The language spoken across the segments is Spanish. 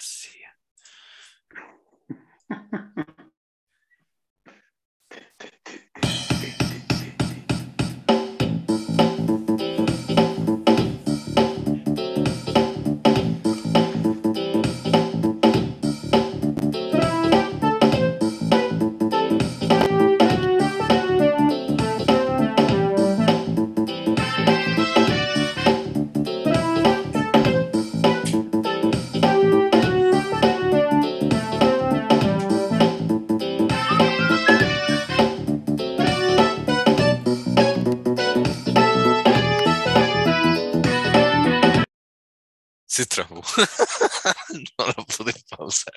sea. pausar.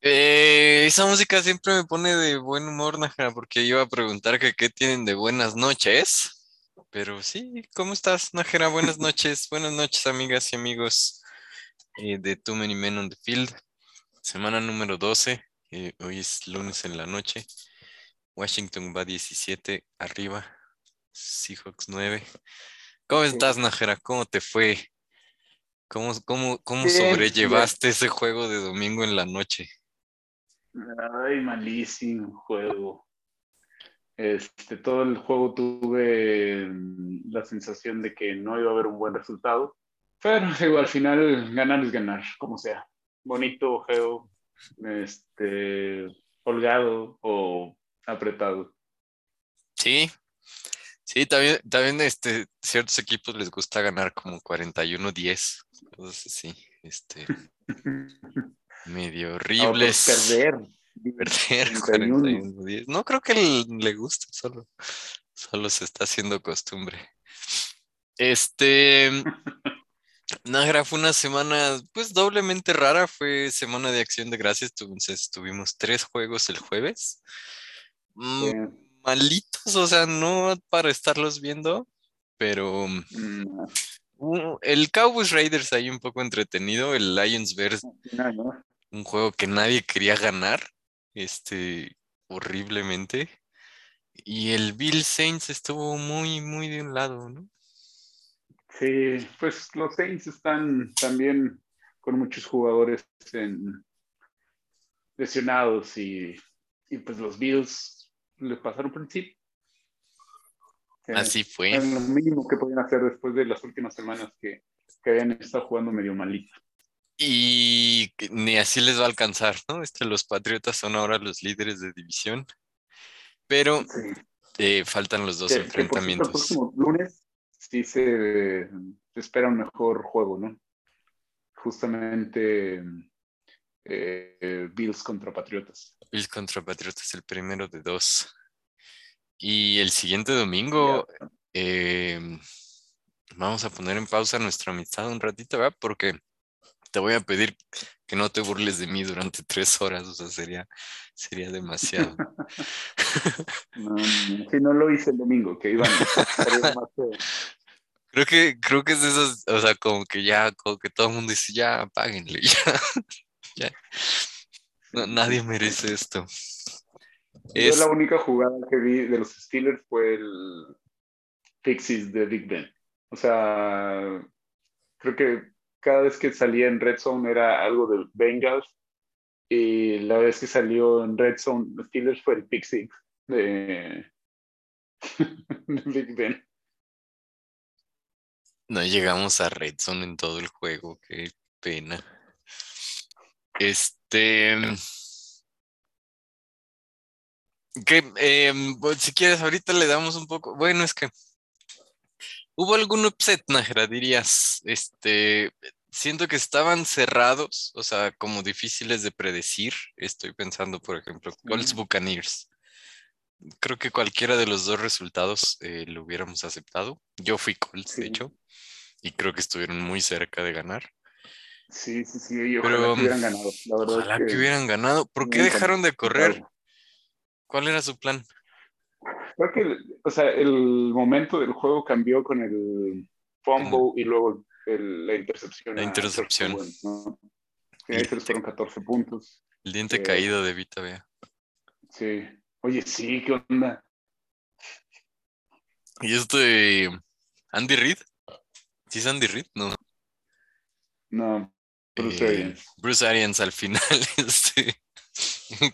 Eh, esa música siempre me pone de buen humor, Najera, porque iba a preguntar que qué tienen de buenas noches. Pero sí, ¿cómo estás, Najera? Buenas noches, buenas noches, amigas y amigos eh, de Too Many Men on the Field. Semana número 12. eh, hoy es lunes en la noche. Washington va 17 arriba. Seahawks 9. ¿Cómo estás, Najera? ¿Cómo te fue? ¿Cómo, cómo, cómo sobrellevaste ese juego de domingo en la noche? Ay, malísimo juego. Este, todo el juego tuve mm, la sensación de que no iba a haber un buen resultado. Pero digo, al final ganar es ganar, como sea. Bonito, feo, este, holgado o apretado. Sí, sí, también, también este, ciertos equipos les gusta ganar como 41-10. Entonces, sí, este, medio horribles. perder. Perder 41. 41-10. No creo que le guste, solo, solo se está haciendo costumbre. Este, Nájera, fue una semana pues doblemente rara, fue semana de acción de gracias, entonces tuvimos tres juegos el jueves. Mm, Malitos, o sea, no para estarlos viendo, pero mm, uh, el Cowboys Raiders ahí un poco entretenido, el Lions Bears, un juego que nadie quería ganar, este, horriblemente. Y el Bill Saints estuvo muy, muy de un lado, ¿no? Sí, pues los Saints están también con muchos jugadores en- lesionados y, y pues los Bills le pasaron por encima. Así fue. Lo mínimo que podían hacer después de las últimas semanas que, que habían estado jugando medio malito. Y que ni así les va a alcanzar, ¿no? Este, los Patriotas son ahora los líderes de división, pero Sí. eh, faltan los dos Que- que por cierto, el enfrentamientos. próximo lunes sí se, se espera un mejor juego, ¿no? Justamente eh, eh, Bills contra Patriotas. Bills contra Patriotas, el primero de dos. Y el siguiente domingo eh, vamos a poner en pausa nuestra amistad un ratito, ¿verdad? Porque te voy a pedir que no te burles de mí durante tres horas, o sea, sería, sería demasiado. No, si no lo hice el domingo, que iban. Creo que, creo que es de esas, o sea, como que ya, como que todo el mundo dice, ya, apáguenle, ya, ya. No, nadie merece esto. Yo Es, la única jugada que vi de los Steelers fue el Pixies de Big Ben. O sea, creo que cada vez que salía en Red Zone era algo de Bengals y la vez que salió en Red Zone Steelers fue el Pixies de, de Big Ben. no llegamos a Red Zone en todo el juego, qué pena. Este, que, em, pues, si quieres, ahorita le damos un poco, bueno, es que hubo algún upset, Najera, dirías, este, siento que estaban cerrados, o sea, como difíciles de predecir. Estoy pensando, por ejemplo, Colts. Buccaneers. Creo que cualquiera de los dos resultados eh, lo hubiéramos aceptado. Yo fui Colts, de hecho, y creo que estuvieron muy cerca de ganar. Sí, sí, sí, y ojalá Pero, que hubieran ganado. La verdad Ojalá es que hubieran ganado. ¿Por qué dejaron de correr? ¿Cuál era su plan? Creo que, o sea, el momento del juego cambió con el fumble y luego el- la intercepción. La intercepción. Josh Bowen, ¿no? Sí, ahí se les fueron 14 puntos. El diente Eh, caído de Vita Vea. Sí. Oye, sí, ¿qué onda? ¿Y este Andy Reid? ¿Sí es Andy Reid? No. No, Bruce Eh, Arians. Bruce Arians al final, este,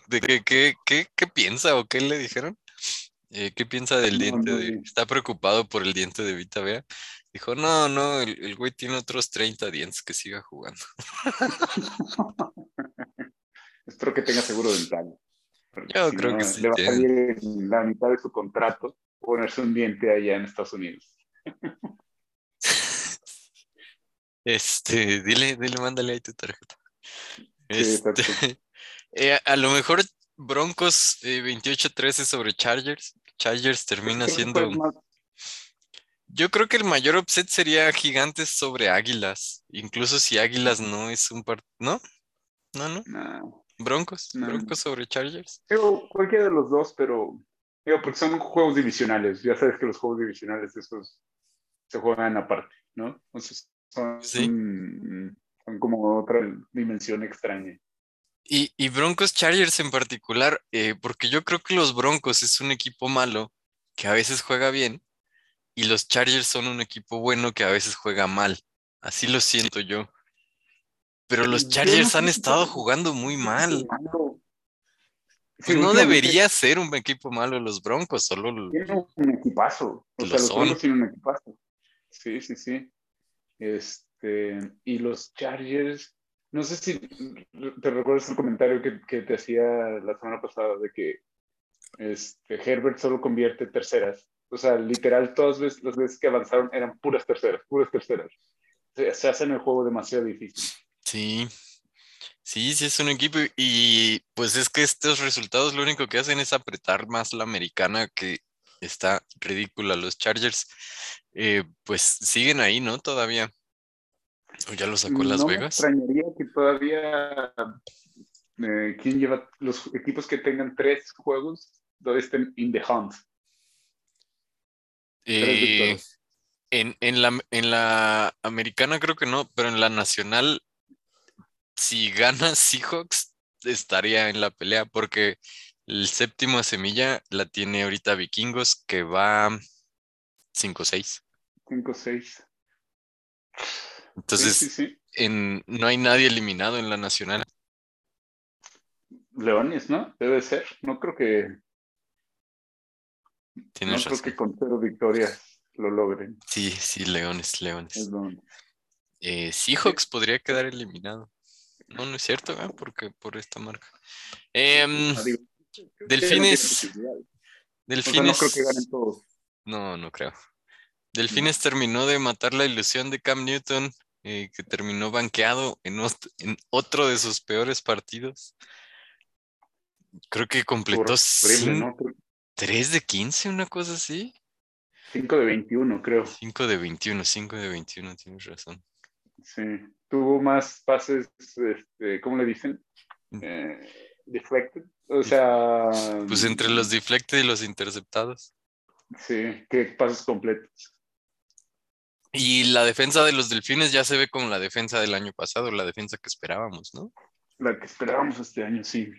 ¿de qué, qué, qué, qué piensa o qué le dijeron? Eh, ¿qué piensa del diente de, está preocupado por el diente de Vita Vea? Dijo, no, no, el, el güey tiene otros 30 dientes que siga jugando. Espero que tenga seguro dental. Yo si creo no, que sí Le va a salir la mitad de su contrato ponerse un diente allá en Estados Unidos. Este, dile, dile, mándale ahí tu tarjeta. Sí, Este, eh, a lo mejor Broncos eh, 28-13 sobre Chargers. Chargers termina siendo. Yo creo que el mayor upset sería Gigantes sobre Águilas. Incluso si Águilas no es un partido. ¿No? No, no. no. Broncos. No. Broncos sobre Chargers. Cualquiera de los dos, pero digo, porque son juegos divisionales. Ya sabes que los juegos divisionales esos se juegan aparte, ¿no? Entonces son, Sí. son como otra dimensión extraña. Y, y Broncos Chargers en particular, eh, porque yo creo que los Broncos es un equipo malo que a veces juega bien y los Chargers son un equipo bueno que a veces juega mal. Así lo siento yo. Pero los Chargers han estado jugando muy mal. Pues no debería ser un equipo malo los Broncos, solo Tienen un equipazo. O sea, los son. Broncos tienen un equipazo. Sí, sí, sí. Este, y los Chargers, no sé si te recuerdas el comentario que, que te hacía la semana pasada de que este, Herbert solo convierte terceras. O sea, literal, todas las veces que avanzaron eran puras terceras, puras terceras. Se, se hacen el juego demasiado difícil. sí. Sí, sí es un equipo y pues es que estos resultados lo único que hacen es apretar más la americana que está ridícula. Los Chargers eh, pues siguen ahí, ¿no? Todavía. ¿O ya lo sacó Las no me Vegas? extrañaría que todavía eh, ¿quién lleva los equipos que tengan tres juegos todavía estén in the hunt. Eh, en, en la, en la americana creo que no, pero en la nacional, si gana Seahawks, estaría en la pelea porque el séptimo semilla la tiene ahorita Vikingos que va 5-6. 5-6. Entonces, sí, sí, sí. En, no hay nadie eliminado en la nacional. Leones, ¿no? Debe ser. No creo que, no Tienes creo razón. que con cero victorias lo logren. Sí, sí, Leones, Es Leones. Leones. Eh, Seahawks podría quedar eliminado. No, no es cierto, ¿verdad? Porque por esta marca. Creo que Delfines. posibilidades. O sea, no Delfines. creo que ganen todos. No, no creo. Delfines terminó de matar la ilusión de Cam Newton, eh, que terminó banqueado en, ot- en otro de sus peores partidos. Creo que completó ¿no? 3 de 15, una cosa así. 5 de 21, creo. 5 de 21, 5 de 21, tienes razón. Sí. Tuvo más pases, este, ¿cómo le dicen? Mm. Eh, deflected. O sea. Pues entre los deflected y los interceptados. Sí, que pases completos. Y la defensa de los delfines ya se ve como la defensa del año pasado, la defensa que esperábamos, ¿no? La que esperábamos este año, sí.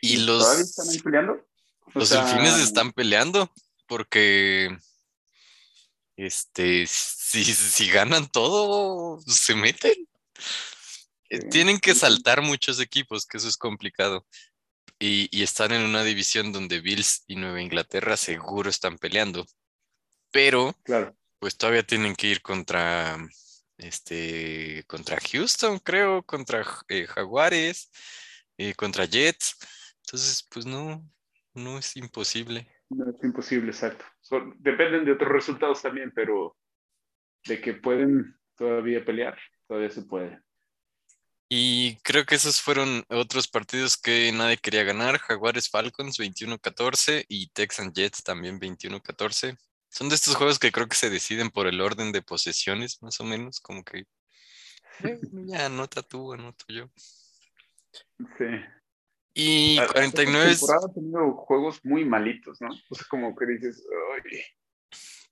Y ¿Todavía los, están ahí peleando? O los sea, delfines están peleando porque este si, si ganan todo, se meten. Sí, Tienen que saltar muchos equipos, que eso es complicado. Y, y están en una división donde Bills y Nueva Inglaterra seguro están peleando. Pero Claro. pues todavía tienen que ir contra este contra Houston, creo, contra eh, Jaguares, eh, contra Jets. Entonces, pues no, no es imposible. No es imposible, exacto. Son- dependen de otros resultados también, pero de que pueden todavía pelear, todavía se puede. Y creo que esos fueron otros partidos que nadie quería ganar. Jaguares Falcons 21-14 y Texans Jets también 21-14. Son de estos juegos que creo que se deciden por el orden de posesiones, más o menos, como que eh, ya anota tú, anoto yo. Sí. Y La- la 49 es- temporada ha tenido juegos muy malitos, ¿no? O sea, como que dices, "Ay".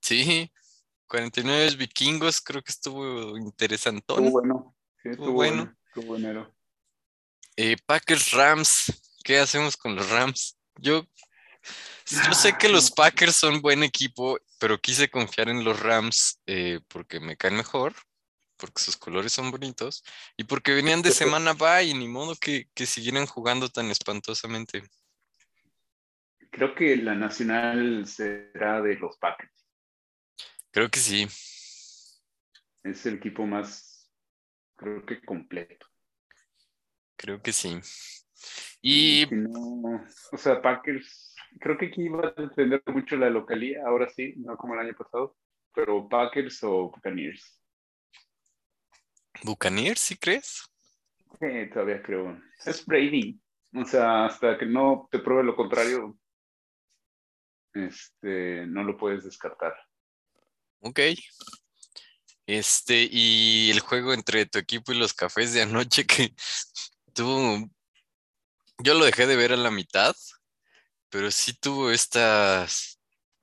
Sí, 49 vikingos, creo que estuvo interesantón. estuvo bueno. Sí, Estuvo estuvo bueno. bueno. Buenero. Eh, Packers Rams, ¿qué hacemos con los Rams? Yo, yo sé que los. Packers son buen equipo, pero quise confiar en los Rams eh, porque me caen mejor. porque sus colores son bonitos y porque venían de semana bye y ni modo que, que siguieran jugando tan espantosamente. Creo que la nacional será de los Packers. Creo que sí. Es el equipo más, creo que completo. Creo que sí. Y. o sea, Packers, creo que aquí va a depender mucho la localía, ahora sí, no como el año pasado, pero Packers o Buccaneers. ¿Buccaneers, sí crees? Sí, todavía creo. Es Brady. O sea, hasta que no te pruebe lo contrario, este, no lo puedes descartar. Ok. Este, y el juego entre tu equipo y los cafés de anoche que tuvo. Yo lo dejé de ver a la mitad, pero sí tuvo estas.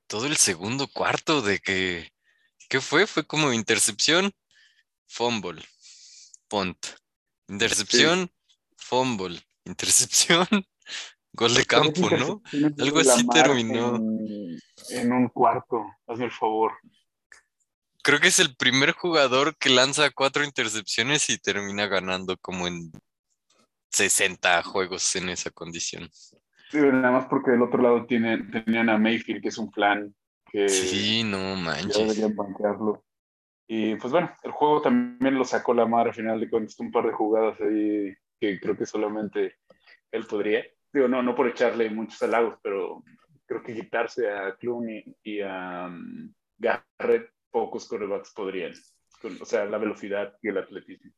Todo el segundo cuarto de que. ¿Qué fue? Fue como intercepción, fumble, punt. Intercepción, fumble, intercepción, gol de campo, ¿no? Algo así terminó. En, un cuarto, hazme el favor. Creo que es el primer jugador que lanza cuatro intercepciones y termina ganando como en 60 juegos en esa condición. Sí, nada más porque del otro lado tiene, tenían a Mayfield, que es un plan que. Sí, no manches. deberían banquearlo. Y pues bueno, el juego también lo sacó la mar al final de cuentas, un par de jugadas ahí que creo que solamente él podría. Digo, no, no por echarle muchos halagos, pero creo que quitarse a Clooney y a um, Garrett, pocos corebacks podrían. o sea, la velocidad y el atletismo.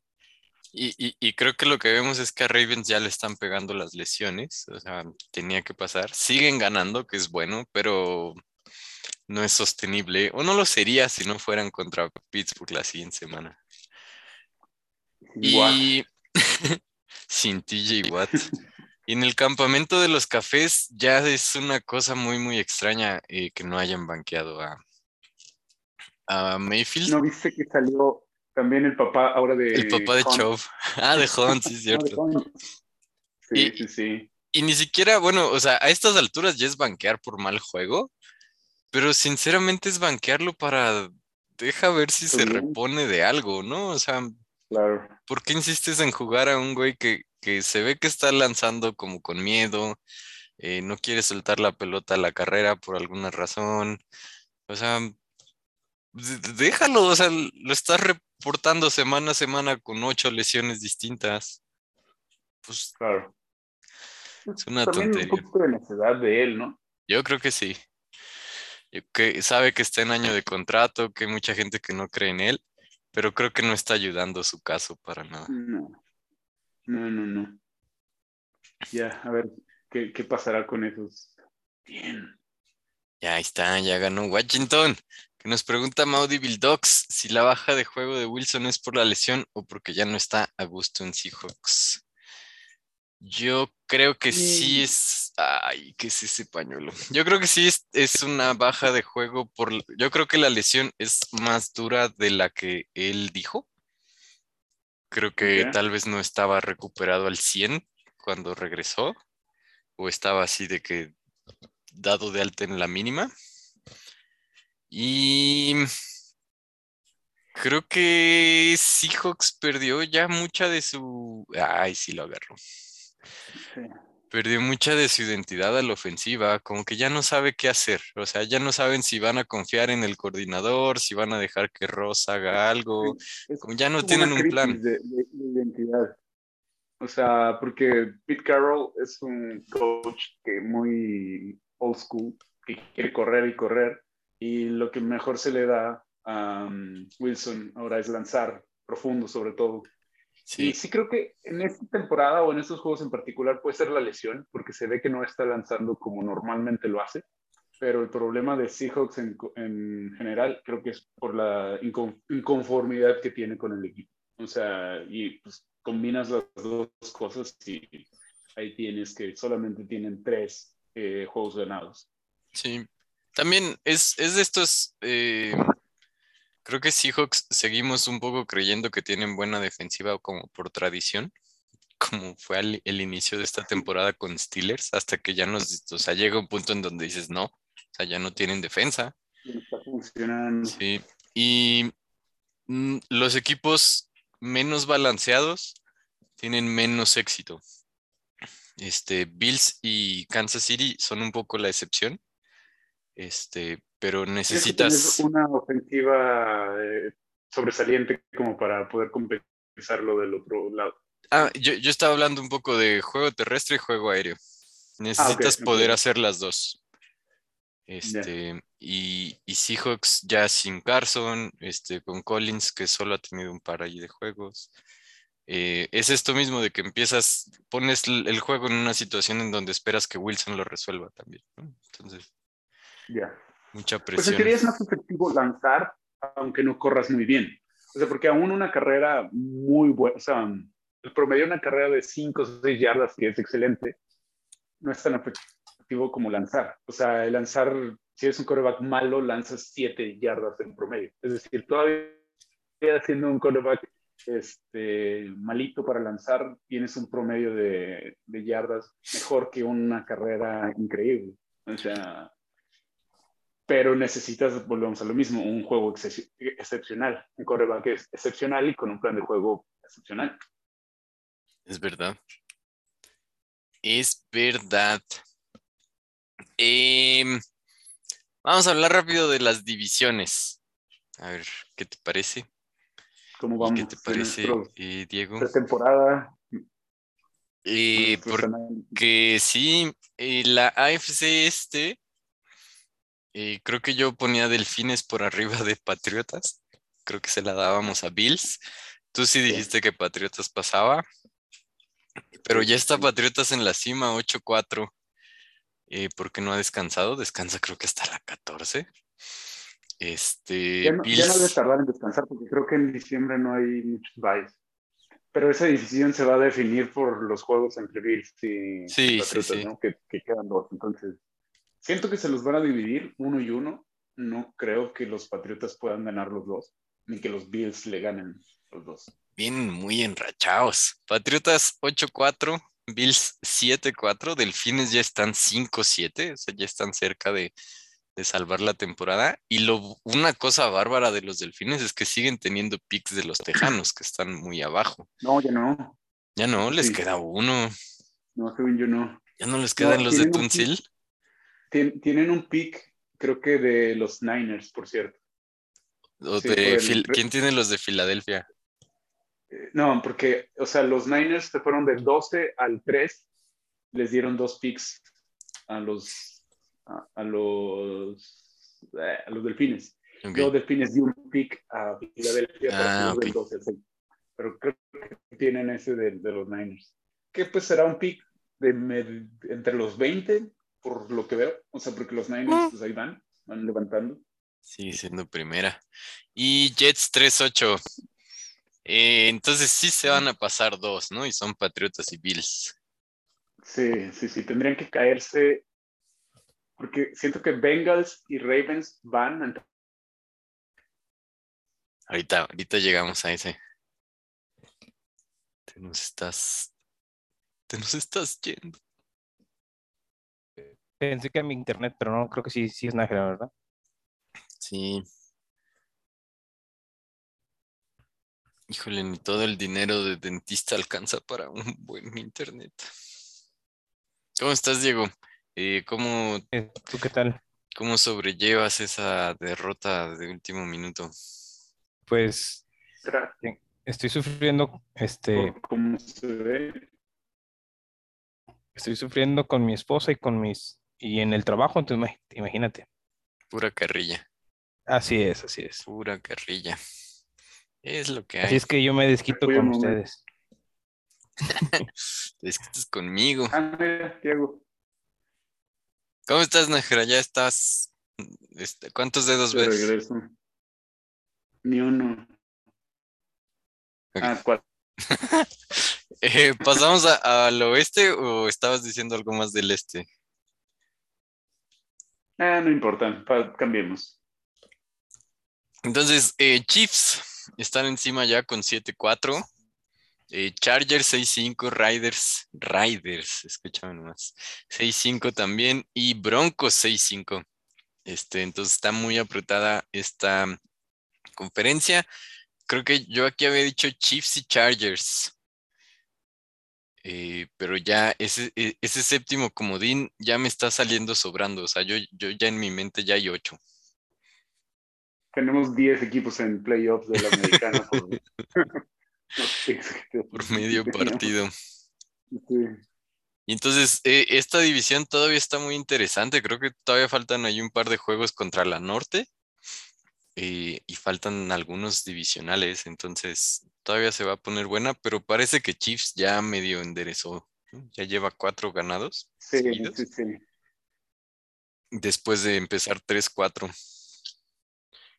Y, y, y, creo que lo que vemos es que a Ravens ya le están pegando las lesiones, o sea, tenía que pasar. Siguen ganando, que es bueno, pero no es sostenible, o no lo sería si no fueran contra Pittsburgh la siguiente semana. Y sin TJ Watt. Y en el campamento de los cafés ya es una cosa muy, muy extraña eh, que no hayan banqueado a, a Mayfield. ¿No viste que salió también el papá ahora de... El papá de Chove. Ah, de Hunt, sí, es cierto. Sí, sí, sí. Y ni siquiera, bueno, o sea, a estas alturas ya es banquear por mal juego, pero sinceramente es banquearlo para deja ver si se repone de algo, ¿no? O sea, claro. ¿por qué insistes en jugar a un güey que, que se ve que está lanzando como con miedo, eh, no quiere soltar la pelota a la carrera por alguna razón? O sea, déjalo, o sea, lo estás reportando semana a semana con ocho lesiones distintas. Pues claro. Es una tontería. Un poco de necesidad de él, ¿no? Yo creo que sí que sabe que está en año de contrato, que hay mucha gente que no cree en él, pero creo que no está ayudando su caso para nada. No, no, no, no. Ya, a ver, ¿qué, qué pasará con esos? Bien. Ya está, ya ganó Washington. Nos pregunta Maudie Dogs si la baja de juego de Wilson es por la lesión o porque ya no está a gusto en Seahawks. Yo creo que sí es. Ay, ¿qué es ese pañuelo? Yo creo que sí es, una baja de juego por. Yo creo que la lesión es más dura de la que él dijo. Creo que tal vez no estaba recuperado al 100 cuando regresó. O estaba así de que dado de alta en la mínima. Y creo que Seahawks perdió ya mucha de su. Ay, sí lo agarró. Perdió mucha de su identidad a la ofensiva, como que ya no sabe qué hacer. O sea, ya no saben si van a confiar en el coordinador, si van a dejar que Ross haga algo. como ya no tienen un plan. De, identidad. O sea, porque Pete Carroll es un coach que muy old school, que quiere correr y correr. Y lo que mejor se le da a um, Wilson ahora es lanzar profundo, sobre todo. Sí. Y sí creo que en esta temporada o en estos juegos en particular puede ser la lesión, porque se ve que no está lanzando como normalmente lo hace. Pero el problema de Seahawks en, en general creo que es por la inconformidad que tiene con el equipo. O sea, y pues combinas las dos cosas y ahí tienes que solamente tienen tres eh, juegos ganados. Sí, también es, es de estos eh, Creo que Seahawks seguimos un poco creyendo que tienen buena defensiva como por tradición, como fue el inicio de esta temporada con Steelers, hasta que ya nos, o sea, llega un punto en donde dices, no, o sea, ya no tienen defensa. está funcionando. Sí, y mm, los equipos menos balanceados tienen menos éxito. Este, Bills y Kansas City son un poco la excepción. Este, pero necesitas. una ofensiva eh, sobresaliente como para poder compensar lo del otro lado. Ah, yo, estaba hablando un poco de juego terrestre y juego aéreo. Necesitas ah, poder hacer las dos. Este, y, y, Seahawks ya sin Carson, este, con Collins, que solo ha tenido un par ahí de juegos. Eh, es esto mismo de que empiezas, pones el juego en una situación en donde esperas que Wilson lo resuelva también. Entonces, ya. mucha presión. Pues en teoría es más efectivo lanzar, aunque no corras muy bien. O sea, porque aún una carrera muy buena, o sea, el promedio de una carrera de 5 o 6 yardas, que es excelente, no es tan efectivo como lanzar. O sea, el lanzar, si eres un coreback malo, lanzas 7 yardas en promedio. Es decir, todavía siendo un coreback este, malito para lanzar, tienes un promedio de, yardas mejor que una carrera increíble. O sea, pero necesitas, volvemos a lo mismo, un juego excepcional, un coreback excepcional y con un plan de juego excepcional. Es verdad. Es verdad. Em, vamos a hablar rápido de las divisiones. A ver, ¿qué te parece? ¿Cómo vamos? ¿Qué te parece, eh, Diego? temporada. Eh, porque sí, eh, la AFC este, creo que yo ponía Delfines por arriba de Patriotas. Creo que se la dábamos a Bills. Tú sí dijiste que Patriotas pasaba. Pero ya está Patriotas en la cima, 8-4. Eh, porque no ha descansado. Descansa creo que hasta la 14. Este, ya, no, debe tardar en descansar porque creo que en diciembre no hay muchos byes. Pero esa decisión se va a definir por los juegos entre Bills y Patriotas, ¿no? Que, quedan dos. Entonces, siento que se los van a dividir uno y uno. No creo que los Patriotas puedan ganar los dos, ni que los Bills le ganen los dos. Vienen muy enrachados. Patriotas 8-4, Bills 7-4, Delfines ya están 5-7, o sea, ya están cerca de, de salvar la temporada. Y lo, una cosa bárbara de los delfines es que siguen teniendo picks de los tejanos, que están muy abajo. No, ya no. Ya no, les queda uno. No, según yo no. ¿Ya no les quedan los de Tunsil? Tienen un pick, creo que de los Niners, por cierto. ¿Quién tiene los de Filadelfia? Eh, no, porque, o sea, los Niners se fueron del 12 al 3, les dieron dos picks a los a, los, eh, a los delfines. Los delfines dio un pick a Filadelfia ah, pero creo que tienen ese de, de, los Niners. Que pues será un pick de entre los 20, por lo que veo. O sea, porque los Niners ah. pues ahí van, van levantando. Sí, siendo primera. Y Jets 3-8. Eh, entonces sí se van a pasar dos, ¿no? Y son Patriotas y Bills. Sí, sí, sí. Tendrían que caerse porque siento que Bengals y Ravens van Ahorita, ahorita llegamos a ese. Te nos estás. Te nos estás yendo. Pensé que a mi internet, pero no, creo que sí, sí es Nájera, ¿verdad? Sí. Híjole, ni todo el dinero de dentista alcanza para un buen internet. ¿Cómo estás, Diego? Eh, ¿cómo, eh, ¿Tú qué tal? ¿Cómo sobrellevas esa derrota de último minuto? Pues estoy sufriendo, este, ¿Cómo se ve? Estoy sufriendo con mi esposa y con mis y en el trabajo, entonces imagínate. Pura carrilla. Así es, así es. Pura carrilla. Es lo que hay. Así es que yo me desquito con ustedes. Te desquitas conmigo. Ah, Diego. ¿Cómo estás, Najera? ¿Ya estás? Este, ¿Cuántos dedos ves? Regreso. Ni uno. Ah, cuatro. Eh, ¿Pasamos al oeste o estabas diciendo algo más del este? Ah, no importa, cambiemos. Entonces, eh, Chiefs están encima ya con 7-4. Eh, Chargers 6-5, Riders, Riders, escúchame nomás, 6-5 también y Broncos 6-5. Este, entonces está muy apretada esta conferencia. creo que yo aquí había dicho Chiefs y Chargers. Eh, pero ya ese, e- ese séptimo comodín ya me está saliendo sobrando. O sea, yo, yo ya en mi mente ya hay ocho. Tenemos 10 equipos en playoffs de la americana por, medio partido. Sí. Y entonces, eh, esta división todavía está muy interesante. Creo que todavía faltan ahí un par de juegos contra la norte. eh, y faltan algunos divisionales. Entonces, todavía se va a poner buena, pero parece que Chiefs ya medio enderezó. Ya lleva cuatro ganados Sí, sí, sí. después de empezar 3-4.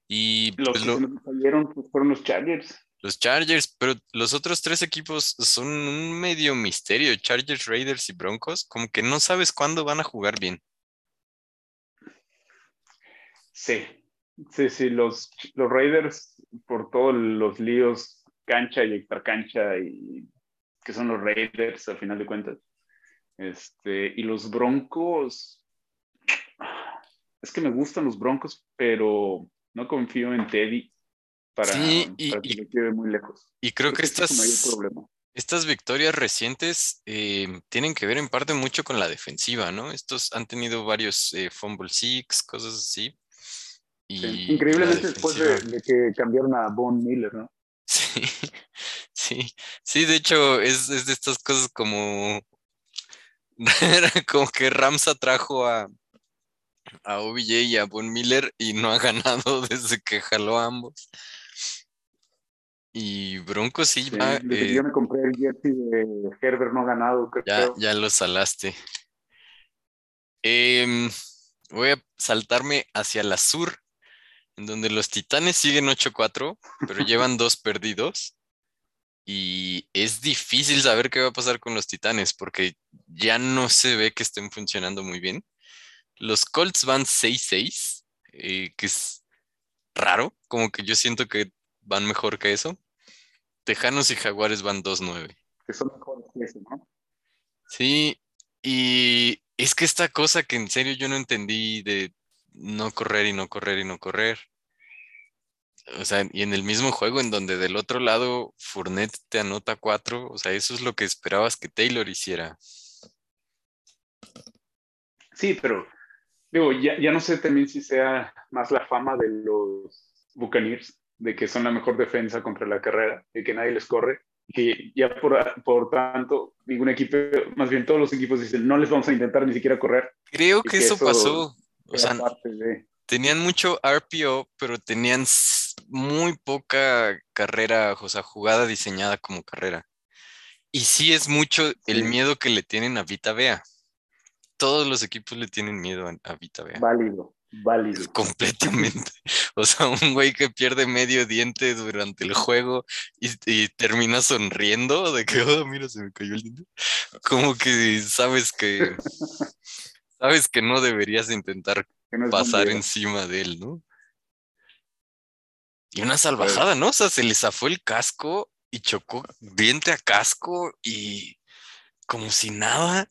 Y Los pues, que lo- nos cayeron pues, fueron los Chargers. los Chargers, pero los otros tres equipos son un medio misterio. Chargers, Raiders y Broncos, como que no sabes cuándo van a jugar bien. Sí, sí, sí, los, los Raiders, por todos los líos, cancha y extra cancha, y que son los Raiders al final de cuentas. Este, y los Broncos, es que me gustan los Broncos, pero no confío en Teddy para, Sí, y- para que y- lo lleve muy lejos. Y creo que ese es su mayor estas, estas victorias recientes eh, tienen que ver en parte mucho con la defensiva, ¿no? Estos han tenido varios eh, fumble six, cosas así. Y Sí, la Increíblemente después de, de que cambiaron a Von Miller, ¿no? Sí, sí, sí, de hecho es, es de estas cosas como, como que Ramsa trajo a, a OBJ y a Von Miller y no ha ganado desde que jaló a ambos. Y Broncos sí Sí, va, eh, yo me compré el jersey de Herbert no ganado, creo. ya, ya lo salaste. Em, voy a saltarme hacia la sur, en donde los Titanes siguen 8-4, pero llevan dos perdidos. Y es difícil saber qué va a pasar con los Titanes, porque ya no se ve que estén funcionando muy bien. Los Colts van 6-6, eh, que es raro, como que yo siento que van mejor que eso. Tejanos y Jaguares van 2-9. que son mejores que ese, ¿no? Sí, y es que esta cosa que en serio yo no entendí de no correr y no correr y no correr. O sea, y en el mismo juego en donde del otro lado Fournette te anota cuatro, o sea, eso es lo que esperabas que Taylor hiciera. Sí, pero digo, ya, ya no sé también si sea más la fama de los Buccaneers, de que son la mejor defensa contra la carrera, de que nadie les corre, que ya por, por tanto, ningún equipo, más bien todos los equipos dicen, no les vamos a intentar ni siquiera correr. Creo que que eso eso pasó. O sea, parte de... tenían mucho RPO, pero tenían muy poca carrera, o sea, jugada diseñada como carrera. Y sí es mucho el Sí. miedo que le tienen a Vita Vea. Todos los equipos le tienen miedo a, a Vita Vea. Válido, válido. Completamente. O sea, un güey que pierde medio diente durante el juego y, y termina sonriendo de que, oh, mira, se me cayó el diente. Como que sabes que sabes que no deberías intentar no pasar encima de él, ¿no? Y una salvajada, ¿no? O sea, se le zafó el casco y chocó diente a casco y como si nada.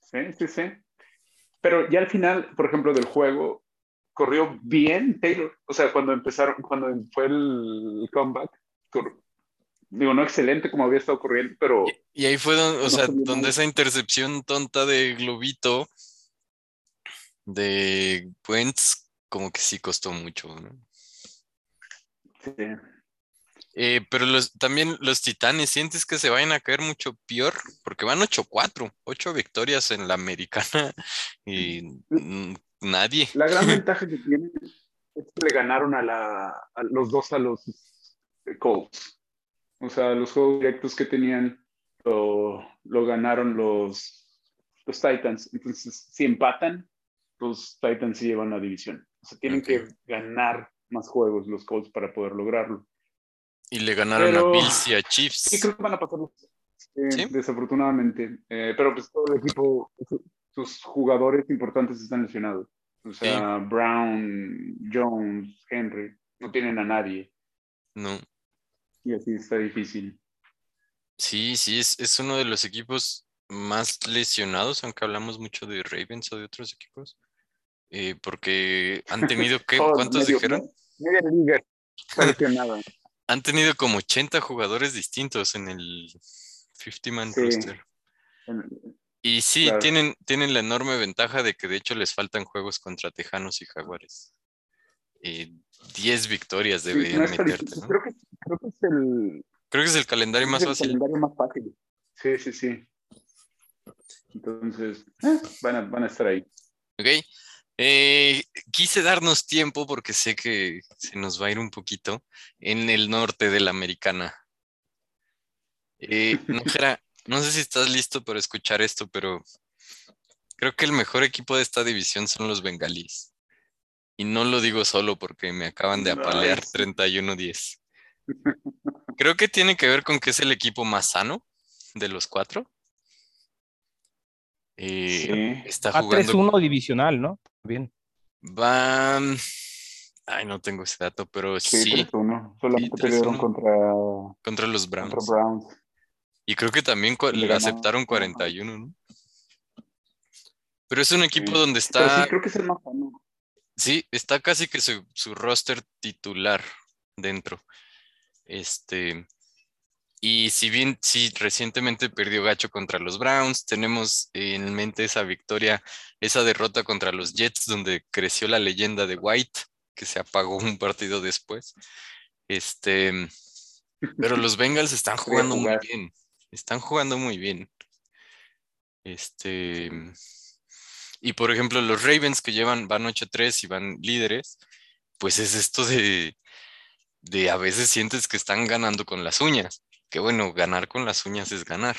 Sí, sí, sí. Pero ya al final, por ejemplo, del juego, corrió bien Taylor. O sea, cuando empezaron, cuando fue el comeback, cor- digo, no excelente como había estado corriendo, pero Y ahí fue donde, o No sea, donde esa intercepción tonta de Globito de Wentz como que sí costó mucho, ¿no? sí. Eh, pero los, también los Titanes, ¿sientes que se vayan a caer mucho peor? Porque van 8-4, 8 victorias en la americana y nadie. La gran ventaja que tienen es que le ganaron a, la, a los dos a los Colts. O sea, los juegos directos que tenían lo, lo ganaron los, los Titans. Entonces, si empatan, los Titans se llevan la división. O sea, tienen que ganar más juegos los Colts para poder lograrlo. Y le ganaron Pero- a Bills y a Sí, Chiefs. creo que van a pasar eh, ¿Sí? desafortunadamente. Eh, pero pues todo el equipo, su- sus jugadores importantes están lesionados. O sea, Brown, Jones, Henry, no tienen a nadie. No. Y así está difícil. Sí, sí, es, es uno de los equipos más lesionados, aunque hablamos mucho de Ravens o de otros equipos. eh, porque han tenido, ¿qué? Todos ¿Cuántos medio- dijeron? Media liga pareció nada. Han tenido como 80 jugadores distintos en el 50-man Sí. roster. Y sí, Claro. tienen, tienen la enorme ventaja de que de hecho les faltan juegos contra Tejanos y Jaguares. Eh, 10 victorias Sí, deberían no es tan meterte, difícil. ¿no? creo, que, creo que es el, Creo que es el calendario más el fácil. calendario más fácil. Sí, sí, sí. Entonces, eh, van, a, van a estar ahí. Ok. Eh, quise darnos tiempo porque sé que se nos va a ir un poquito en el norte de la americana. Eh, no sé si estás listo para escuchar esto, pero creo que el mejor equipo de esta división son los bengalíes. Y no lo digo solo porque me acaban de apalear Nice. 31-10. Creo que tiene que ver con que es el equipo más sano de los cuatro. Eh, Sí. Está A jugando 3-1 divisional, ¿no? Bien. Va. Ay, no tengo ese dato, pero Sí, sí, 3-1. Solamente Sí, perdieron 3-1. contra, contra los contra Browns. Y creo que también Le aceptaron 41, ¿no? Pero es un equipo Sí. donde Pero está, sí, creo que es el más sano. sí, está casi que su, su roster titular dentro. Este, y si bien sí, recientemente perdió Gacho contra los Browns, tenemos en mente esa victoria, esa derrota contra los Jets, donde creció la leyenda de White, que se apagó un partido después. Este, pero los Bengals están jugando muy bien, están jugando muy bien. Este, y por ejemplo, los Ravens que llevan, van 8-3 y van líderes, pues es esto de, de a veces sientes que están ganando con las uñas. Que bueno, ganar con las uñas es ganar.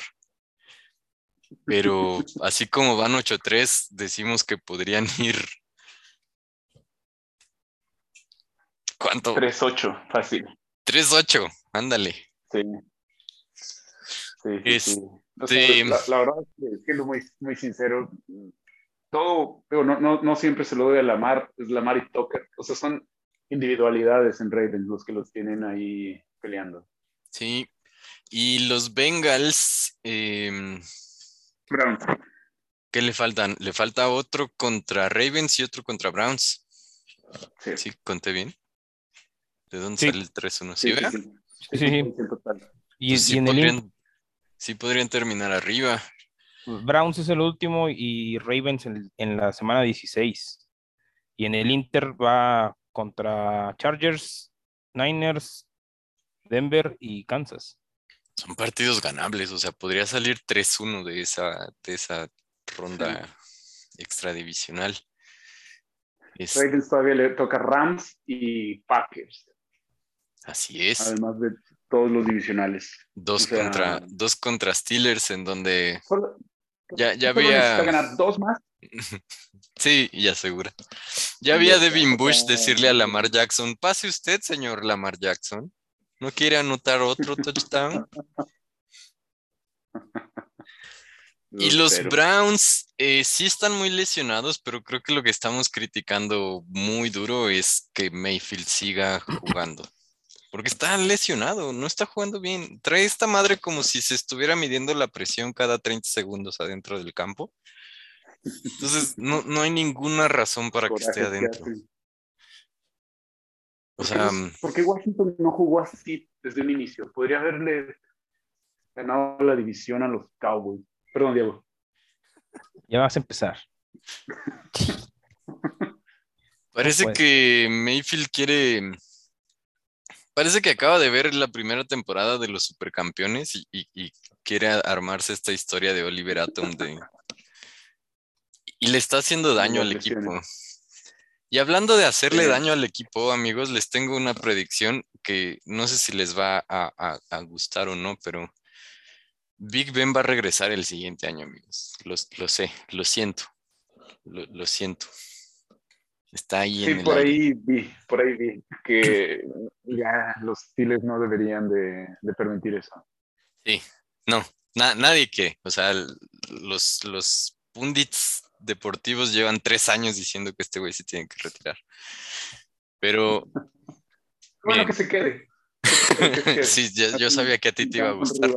Pero así como van 8-3, decimos que podrían ir. ¿Cuánto? 3-8, fácil. 3-8, ándale. Sí. Sí, sí, Es- sí. O sea, de- la, la verdad, es que, siendo muy, muy sincero, todo, digo, no, no, no siempre se lo doy a Lamar, es Lamar y Tucker. O sea, son individualidades en Ravens los que los tienen ahí peleando. Sí. Y los Bengals, em, Browns. ¿qué le faltan? Le falta otro contra Ravens y otro contra Browns. Sí, Sí, conté bien. ¿De dónde Sí. sale el 3-1? ¿Sí, sí, sí. Y, Pues sí y en el podrían, sí podrían terminar arriba. Browns es el último y Ravens en, en la semana 16. Y en el Inter va contra Chargers, Niners, Denver y Kansas. Son partidos ganables, o sea, podría salir 3-1 de esa, de esa ronda extradivisional. Es- Ravens todavía le toca Rams y Packers, así es. además de todos los divisionales. Dos, o sea- contra, dos contra Steelers en donde Solo- ya, ya había... ganar dos más. Sí, ya segura. Ya ya está, Devin Bush decirle a Lamar Jackson, pase usted, señor Lamar Jackson. ¿No quiere anotar otro touchdown? Y los Browns eh, sí están muy lesionados, pero creo que lo que estamos criticando muy duro es que Mayfield siga jugando. Porque está lesionado, no está jugando bien. Trae esta madre como si se estuviera midiendo la presión cada 30 segundos adentro del campo. Entonces, no, no hay ninguna razón para que esté que adentro. hacen. O ¿Por sea, qué no- ¿Por qué Washington no jugó así desde un inicio? Podría haberle ganado la división a los Cowboys. Perdón, Diego. Ya vas a empezar. Parece puede. que Mayfield quiere. Parece que acaba de ver la primera temporada de los supercampeones y, y- y quiere armarse esta historia de Oliver Atom de. Y le está haciendo daño al equipo. Y hablando de hacerle Sí. daño al equipo, amigos, les tengo una predicción que no sé si les va a, a- a gustar o no, pero Big Ben va a regresar el siguiente año, amigos. Lo, sé, lo siento. Lo, lo siento. Está ahí Sí, en el por aire. ahí vi, por ahí vi que ya los Steelers no deberían de, de permitir eso. Sí, no, na- nadie que, o sea, los, los pundits deportivos llevan tres años diciendo que este güey se tiene que retirar. Pero Bueno, que se quede. Que se quede. sí, ya- yo sabía que a ti te iba a gustar.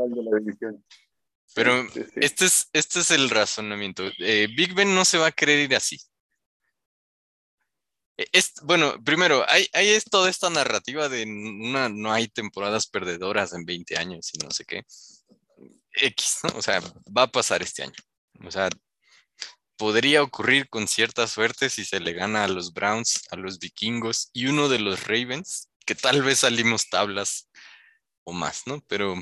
Pero Sí, sí. este es, este es el razonamiento. Eh, Big Ben no se va a querer ir así. E- Es, bueno, primero, hay, hay es toda esta narrativa de una, no hay temporadas perdedoras en 20 años y no sé qué. X, ¿no? O sea, va a pasar este año. O sea, podría ocurrir con cierta suerte si se le gana a los Browns, a los Vikingos y uno de los Ravens, que tal vez salimos tablas o más, ¿no? Pero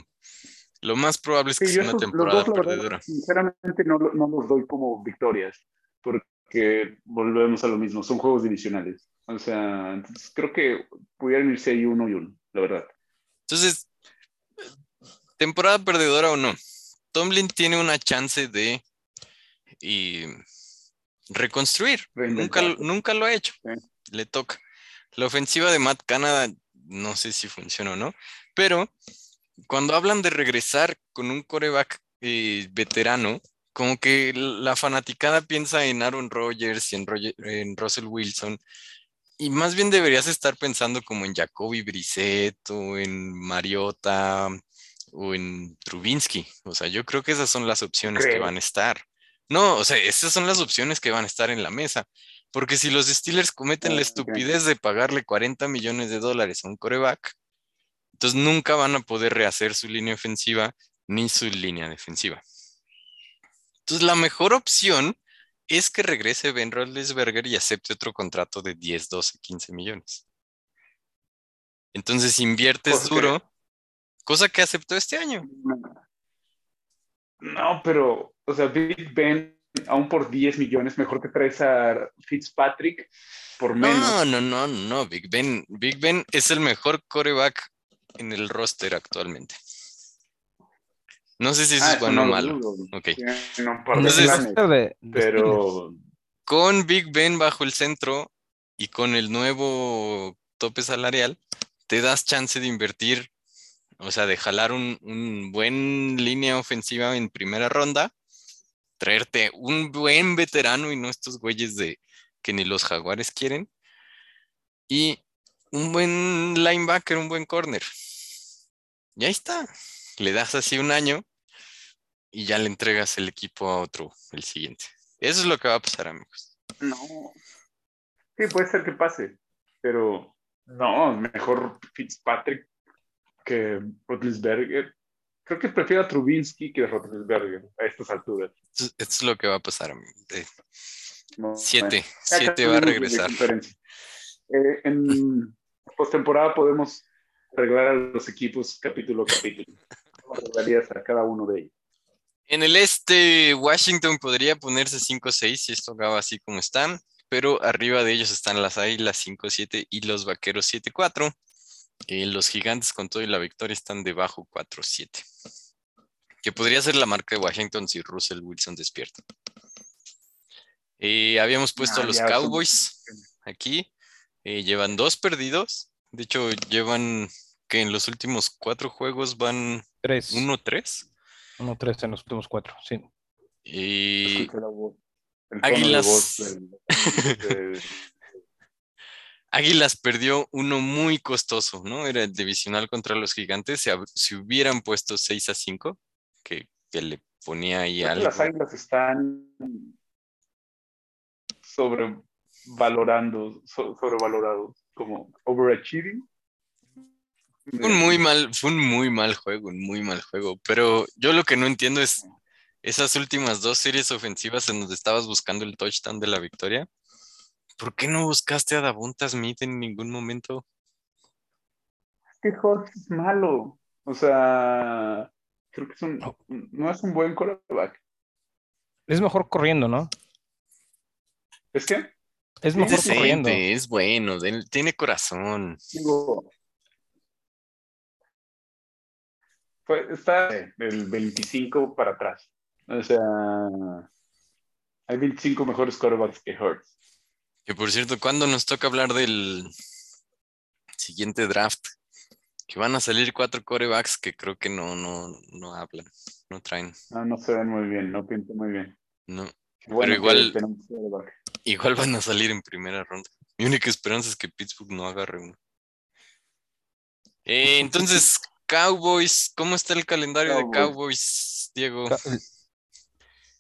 lo más probable es que Sí, sea una esos- temporada dos, la verdad, perdedora. sinceramente no, no los doy como victorias, porque volvemos a lo mismo, son juegos divisionales. O sea, entonces creo que pudieran irse ahí uno y uno, la verdad. Entonces, temporada perdedora o no, Tomlin tiene una chance de y, reconstruir. Nunca, nunca lo ha hecho. Sí. Le toca. La ofensiva de Matt Canada, no sé si funciona o no, pero cuando hablan de regresar con un coreback eh, veterano, como que la fanaticada piensa en Aaron Rodgers y en, Roger- en Russell Wilson, y más bien deberías estar pensando como en Jacoby Brissett o en Mariota o en Trubinsky. O sea, yo creo que esas son las opciones que van a estar. No, o sea, esas son las opciones que van a estar en la mesa. Porque si los Steelers cometen la Ok. estupidez de pagarle 40 millones de dólares a un coreback, entonces nunca van a poder rehacer su línea ofensiva ni su línea defensiva. Entonces la mejor opción es que regrese Ben Roethlisberger y acepte otro contrato de 10, 12, 15 millones. Entonces inviertes duro, cosa que aceptó este año. No, pero, o sea, Big Ben, aún por 10 millones, mejor que traes a Fitzpatrick por menos. No, no, no, no. Big Ben, Big Ben es el mejor coreback en el roster actualmente. No sé si eso Ah, es eso bueno no o lo malo. dudo. Ok. Tiene un par de Entonces- planes, De- de Steelers. pero Con Big Ben bajo el centro y con el nuevo tope salarial, te das chance de invertir, o sea, de jalar un, un buen línea ofensiva en primera ronda, traerte un buen veterano y no estos güeyes de que ni los jaguares quieren, y un buen linebacker, un buen corner. Y ahí está. Le das así un año y ya le entregas el equipo a otro, el siguiente. Eso es lo que va a pasar, amigos. no. Sí, puede ser que pase, pero no, mejor Fitzpatrick que Rotlisberger. Creo que prefiero a Trubinsky que a Rotlisberger a estas alturas. Es lo que va a pasar, No, siete, siete va a regresar. Eh, en postemporada podemos arreglar a los equipos capítulo a capítulo. ¿Cómo arreglarías a cada uno de ellos? En el este, Washington podría ponerse 5-6 si esto acaba así como están, pero arriba de ellos están las Águilas 5-7 y los Vaqueros 7-4. Eh, los Gigantes con todo y la victoria están debajo 4-7. Que podría ser la marca de Washington si Russell Wilson despierta. Eh, habíamos puesto Ah, a los Cowboys aquí. eh, llevan dos perdidos. De hecho, llevan que en los últimos cuatro juegos van Tres. 1-3. Uno, tres en los últimos cuatro, sí. Y de Águilas. voz del- del- Águilas perdió uno muy costoso, ¿no? Era el divisional contra los gigantes. Se, hubieran puesto 6 a 5, que, que le ponía ahí algo. las águilas están sobrevalorando, so- sobrevalorados, como overachieving. Fue un muy mal, fue un muy mal juego, un muy mal juego. Pero yo lo que no entiendo es esas últimas dos series ofensivas en donde estabas buscando el touchdown de la victoria. ¿Por qué no buscaste a Davonta Smith en ningún momento? que Hurts es malo. O sea, creo que es un, No. no es un buen quarterback. Es mejor corriendo, ¿no? ¿Es que? Es mejor corriendo. Decente, es bueno, de- tiene corazón. Digo, fue- está del 25 para atrás. O sea, hay 25 mejores quarterbacks que Hurts. Que por cierto, ¿cuándo nos toca hablar del siguiente draft? Que van a salir cuatro corebacks que creo que no, no, no hablan, no traen, No, no se ven muy bien, no pintan muy bien. no. Bueno que igual-. Igual van a salir en primera ronda. Mi única esperanza es que Pittsburgh no agarre uno. Eh, entonces, Cowboys, ¿cómo está el calendario de Cowboys. Diego?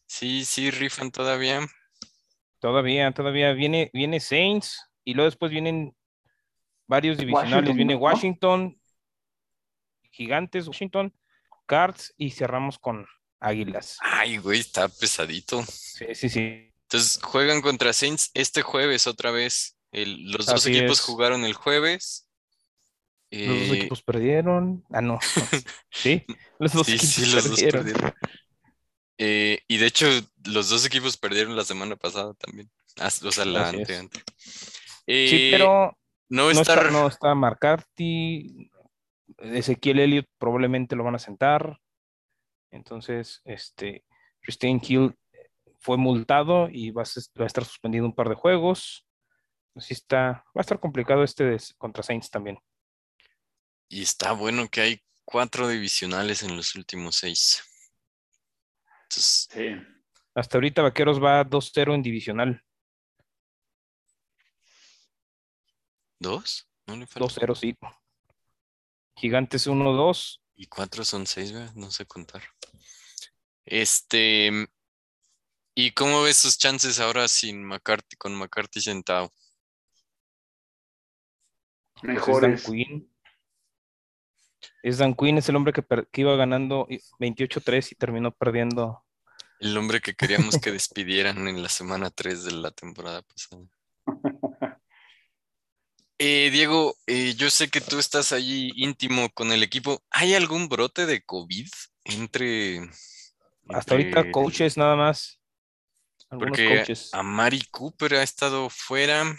Sí, sí, rifan todavía. Todavía, todavía viene, viene Saints, y luego después vienen varios divisionales. Washington, Viene ¿no? Washington, Gigantes, Washington, Cards y cerramos con Águilas. Ay, güey, está pesadito. Sí, sí, sí. Entonces juegan contra Saints este jueves otra vez. El- los dos equipos es. jugaron el jueves. Los dos Eh, equipos perdieron. Ah, no. Sí, los dos sí, equipos sí, los dos perdieron. Eh, y de hecho, los dos equipos perdieron la semana pasada también. O sea, la ante. Sí, Eh, pero no no estar. está, no está McCarthy. Ezequiel Elliott probablemente lo van a sentar. Entonces, este, Christian Hill fue multado y va a, ser- va a estar suspendido un par de juegos. Así está, va a estar complicado este de- contra Saints también. Y está bueno que hay cuatro divisionales en los últimos seis. Entonces, Sí. Hasta ahorita Vaqueros va 2-0 en divisional. ¿dos? ¿No le falta? 2-0, sí. Gigantes 1-2. Y cuatro son seis, ¿verdad? No sé contar. Este. ¿Y cómo ves sus chances ahora sin McCarthy, con McCarthy sentado? Pues Mejores. Quinn. Es Dan Quinn, es el hombre que, iba ganando 28-3 y terminó perdiendo. El hombre que queríamos que despidieran en la semana 3 de la temporada pasada. Eh, Diego, eh, yo sé que tú estás allí íntimo con el equipo. ¿Hay algún brote de COVID entre... Hasta ahorita coaches nada más. Algunos Porque coaches. a Mari Cooper ha estado fuera.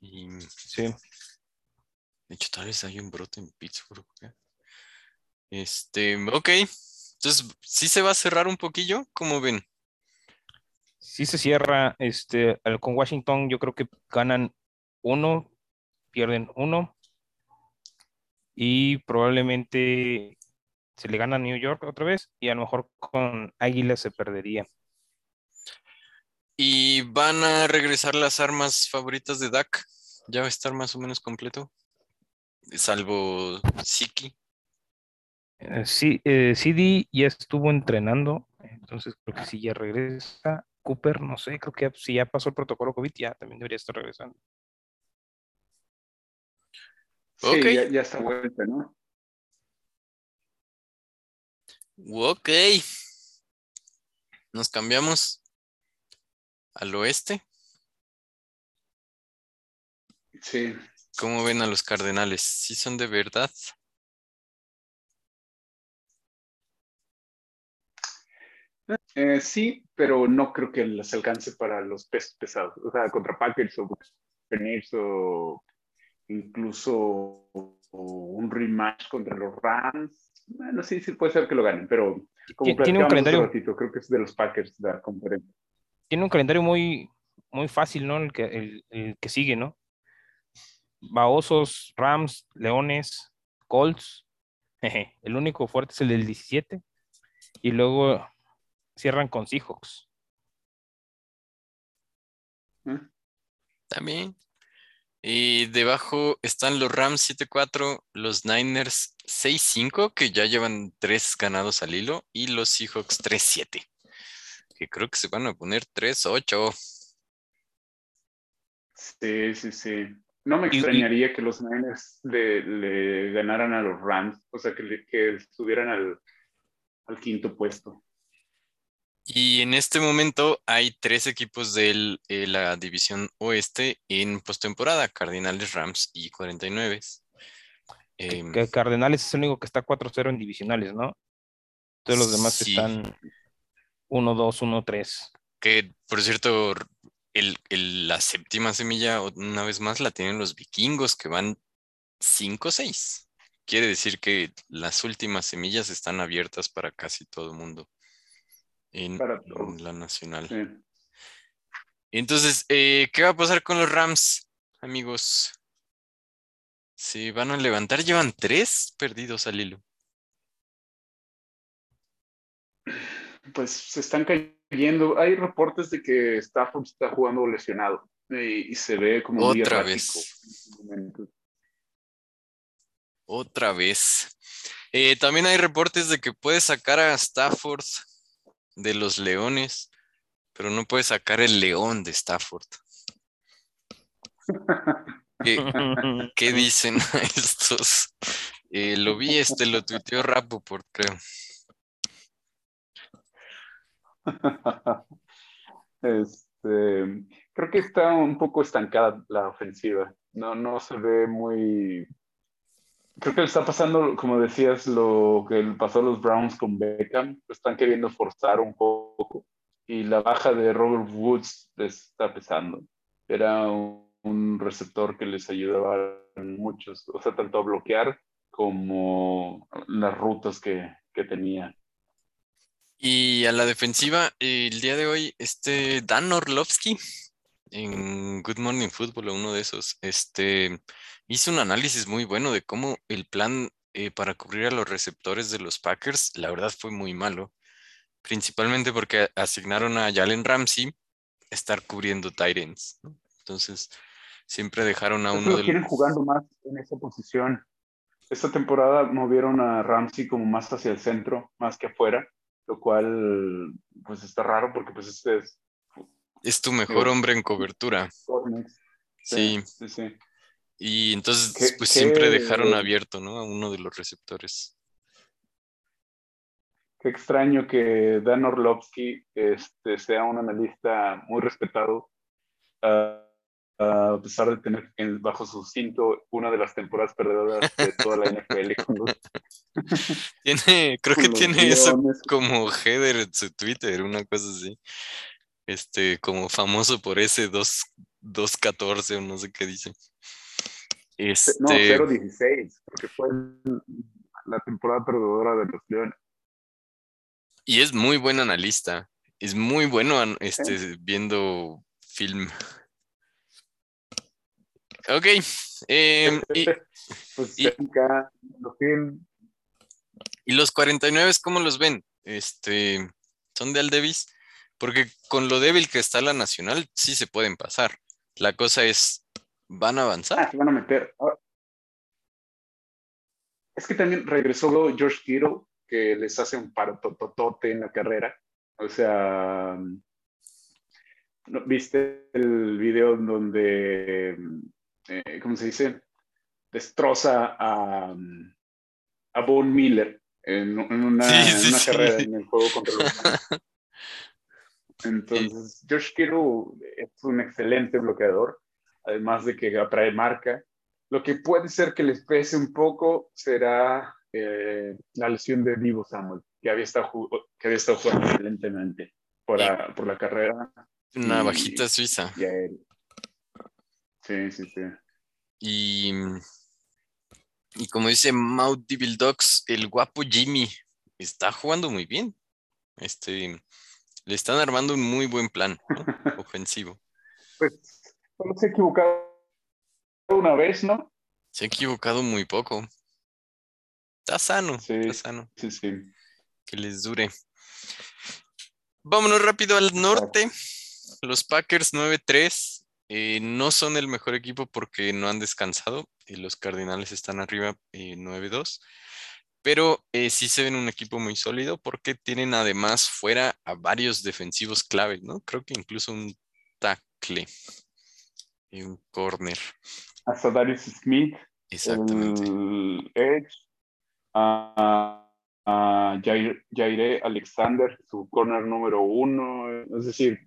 Y Sí. De hecho, tal vez hay un brote en Pittsburgh. ¿eh? Este, ok. Entonces, ¿sí se va a cerrar un poquillo? ¿Cómo ven? Sí se cierra este con Washington, yo creo que ganan uno, pierden uno. Y probablemente se le gana a New York otra vez. Y a lo mejor con Águila se perdería. ¿Y van a regresar las armas favoritas de Dak? ¿Ya va a estar más o menos completo? Salvo Siki. Eh, sí, eh, CD ya estuvo entrenando, entonces creo que sí ya regresa. Cooper, no sé, creo que si ya pasó el protocolo COVID, ya también debería estar regresando. Sí, Ok. ya, ya está vuelta, ¿no? Ok. Nos cambiamos al oeste. Sí. ¿Cómo ven a los Cardenales? ¿Sí son de verdad? Eh, sí, pero no creo que les alcance para los pesos pesados. O sea, contra Packers o Buccaneers o incluso un rematch contra los Rams. Bueno, sí, sí puede ser que lo ganen, pero como Ti- Tiene un calendario, ratito, creo que es de los Packers de la conferencia. tiene un calendario muy, muy fácil, ¿no? El que, el, el que sigue, ¿no? Va Osos, Rams, Leones, Colts. Jeje, El único fuerte es el del 17. Y luego cierran con Seahawks. ¿eh? También. Y debajo están los Rams 7-4, los Niners 6-5, que ya llevan tres ganados al hilo, y los Seahawks 3-7, que creo que se van a poner 3-8. Sí, sí, sí. No me Y- y- extrañaría que los Niners le, le ganaran a los Rams, o sea, que, le- que estuvieran al, al quinto puesto. Y en este momento hay tres equipos de la división oeste en postemporada, Cardinales, Rams y 49. Que- Em, que Cardenales es el único que está 4-0 en divisionales, ¿no? Todos los demás Sí. están 1-2, 1-3. que por cierto, el- el- la séptima semilla, o- una vez más, la tienen los vikingos, que van 5-6. Quiere decir que las últimas semillas están abiertas para casi todo el mundo en, en la nacional. Sí. Entonces, eh, ¿qué va a pasar con los Rams, amigos? ¿Se van a levantar? Llevan tres perdidos al hilo. Pues se están cayendo. Hay reportes de que Stafford está jugando lesionado y, y se ve como muy Otra errático vez. Otra vez. Eh, también hay reportes de que puede sacar a Stafford de los Leones, pero no puede sacar el León de Stafford. ¿Qué, qué dicen a estos? Eh, lo vi, este lo tuiteó Rapoport, creo. Este, creo que está un poco estancada la ofensiva. No, no se ve muy. Creo que está pasando, como decías, lo que pasó a los Browns con Beckham. Están queriendo forzar un poco. Y la baja de Robert Woods les está pesando. Era un, receptor que les ayudaba en muchos, o sea, tanto a bloquear como las rutas que, que tenía. Y a la defensiva, el día de hoy, este Dan Orlovsky en Good Morning Football, uno de esos, este, hizo un análisis muy bueno de cómo el plan eh, para cubrir a los receptores de los Packers, la verdad fue muy malo, principalmente porque asignaron a Jalen Ramsey estar cubriendo Tyrants. ¿no? Entonces, siempre dejaron a uno lo de quieren los... jugando más en esa posición. Esta temporada movieron a Ramsey como más hacia el centro, más que afuera, lo cual pues está raro porque pues este es Es tu mejor hombre en cobertura. Sí. sí, sí. Y entonces, ¿Qué- pues qué- siempre dejaron abierto, ¿no? A uno de los receptores. Qué extraño que Dan Orlovsky este, sea un analista muy respetado, ah, a pesar de tener en- bajo su cinto una de las temporadas perdedoras de toda la NFL los, Tiene, creo que tiene eso como header en su Twitter, una cosa así. Este, como famoso por ese 2 2.14 o no sé qué dice. No, Este, 0-16, porque fue la temporada perdedora de los Leones. y es muy buen analista. Es muy bueno este, viendo film. Ok. em, y, Pues y- ¿Y los 49 cómo los ven? Este, ¿son de Aldevis? Porque con lo débil que está la Nacional, sí se pueden pasar. La cosa es, ¿van a avanzar? Ah, se van a meter. Ah. Es que también regresó George Kittle, que les hace un paro tototote en la carrera. O sea, ¿no- ¿viste el video donde, eh, ¿cómo se dice? Destroza a, a Von Miller en, en una, Sí, en sí, una sí. carrera en el juego contra los Rams. Entonces, George Kittle es un excelente bloqueador, además de que atrae marca. Lo que puede ser que les pese un poco será eh, la lesión de Divo Samuel, que había estado, que había estado jugando excelentemente por, la- por la carrera Una y- bajita suiza. y. Sí, sí, sí. Y, y como dice Maud Devil Dogs, el guapo Jimmy está jugando muy bien. Este, le están armando un muy buen plan ¿no? ofensivo. Pues solo se ha equivocado una vez, ¿no? Se ha equivocado muy poco. Está sano, Sí. está sano. Sí, sí. que les dure. Vámonos rápido al norte. Los Packers 9-3 eh, no son el mejor equipo porque no han descansado. y los Cardinales están arriba eh, 9-2. Pero eh, sí se ven un equipo muy sólido porque tienen además fuera a varios defensivos clave, ¿no? Creo que incluso un tackle y un corner. Hasta Darius Smith, Exactamente. el Edge, a, a Jair- Alexander, su corner número uno. Es decir,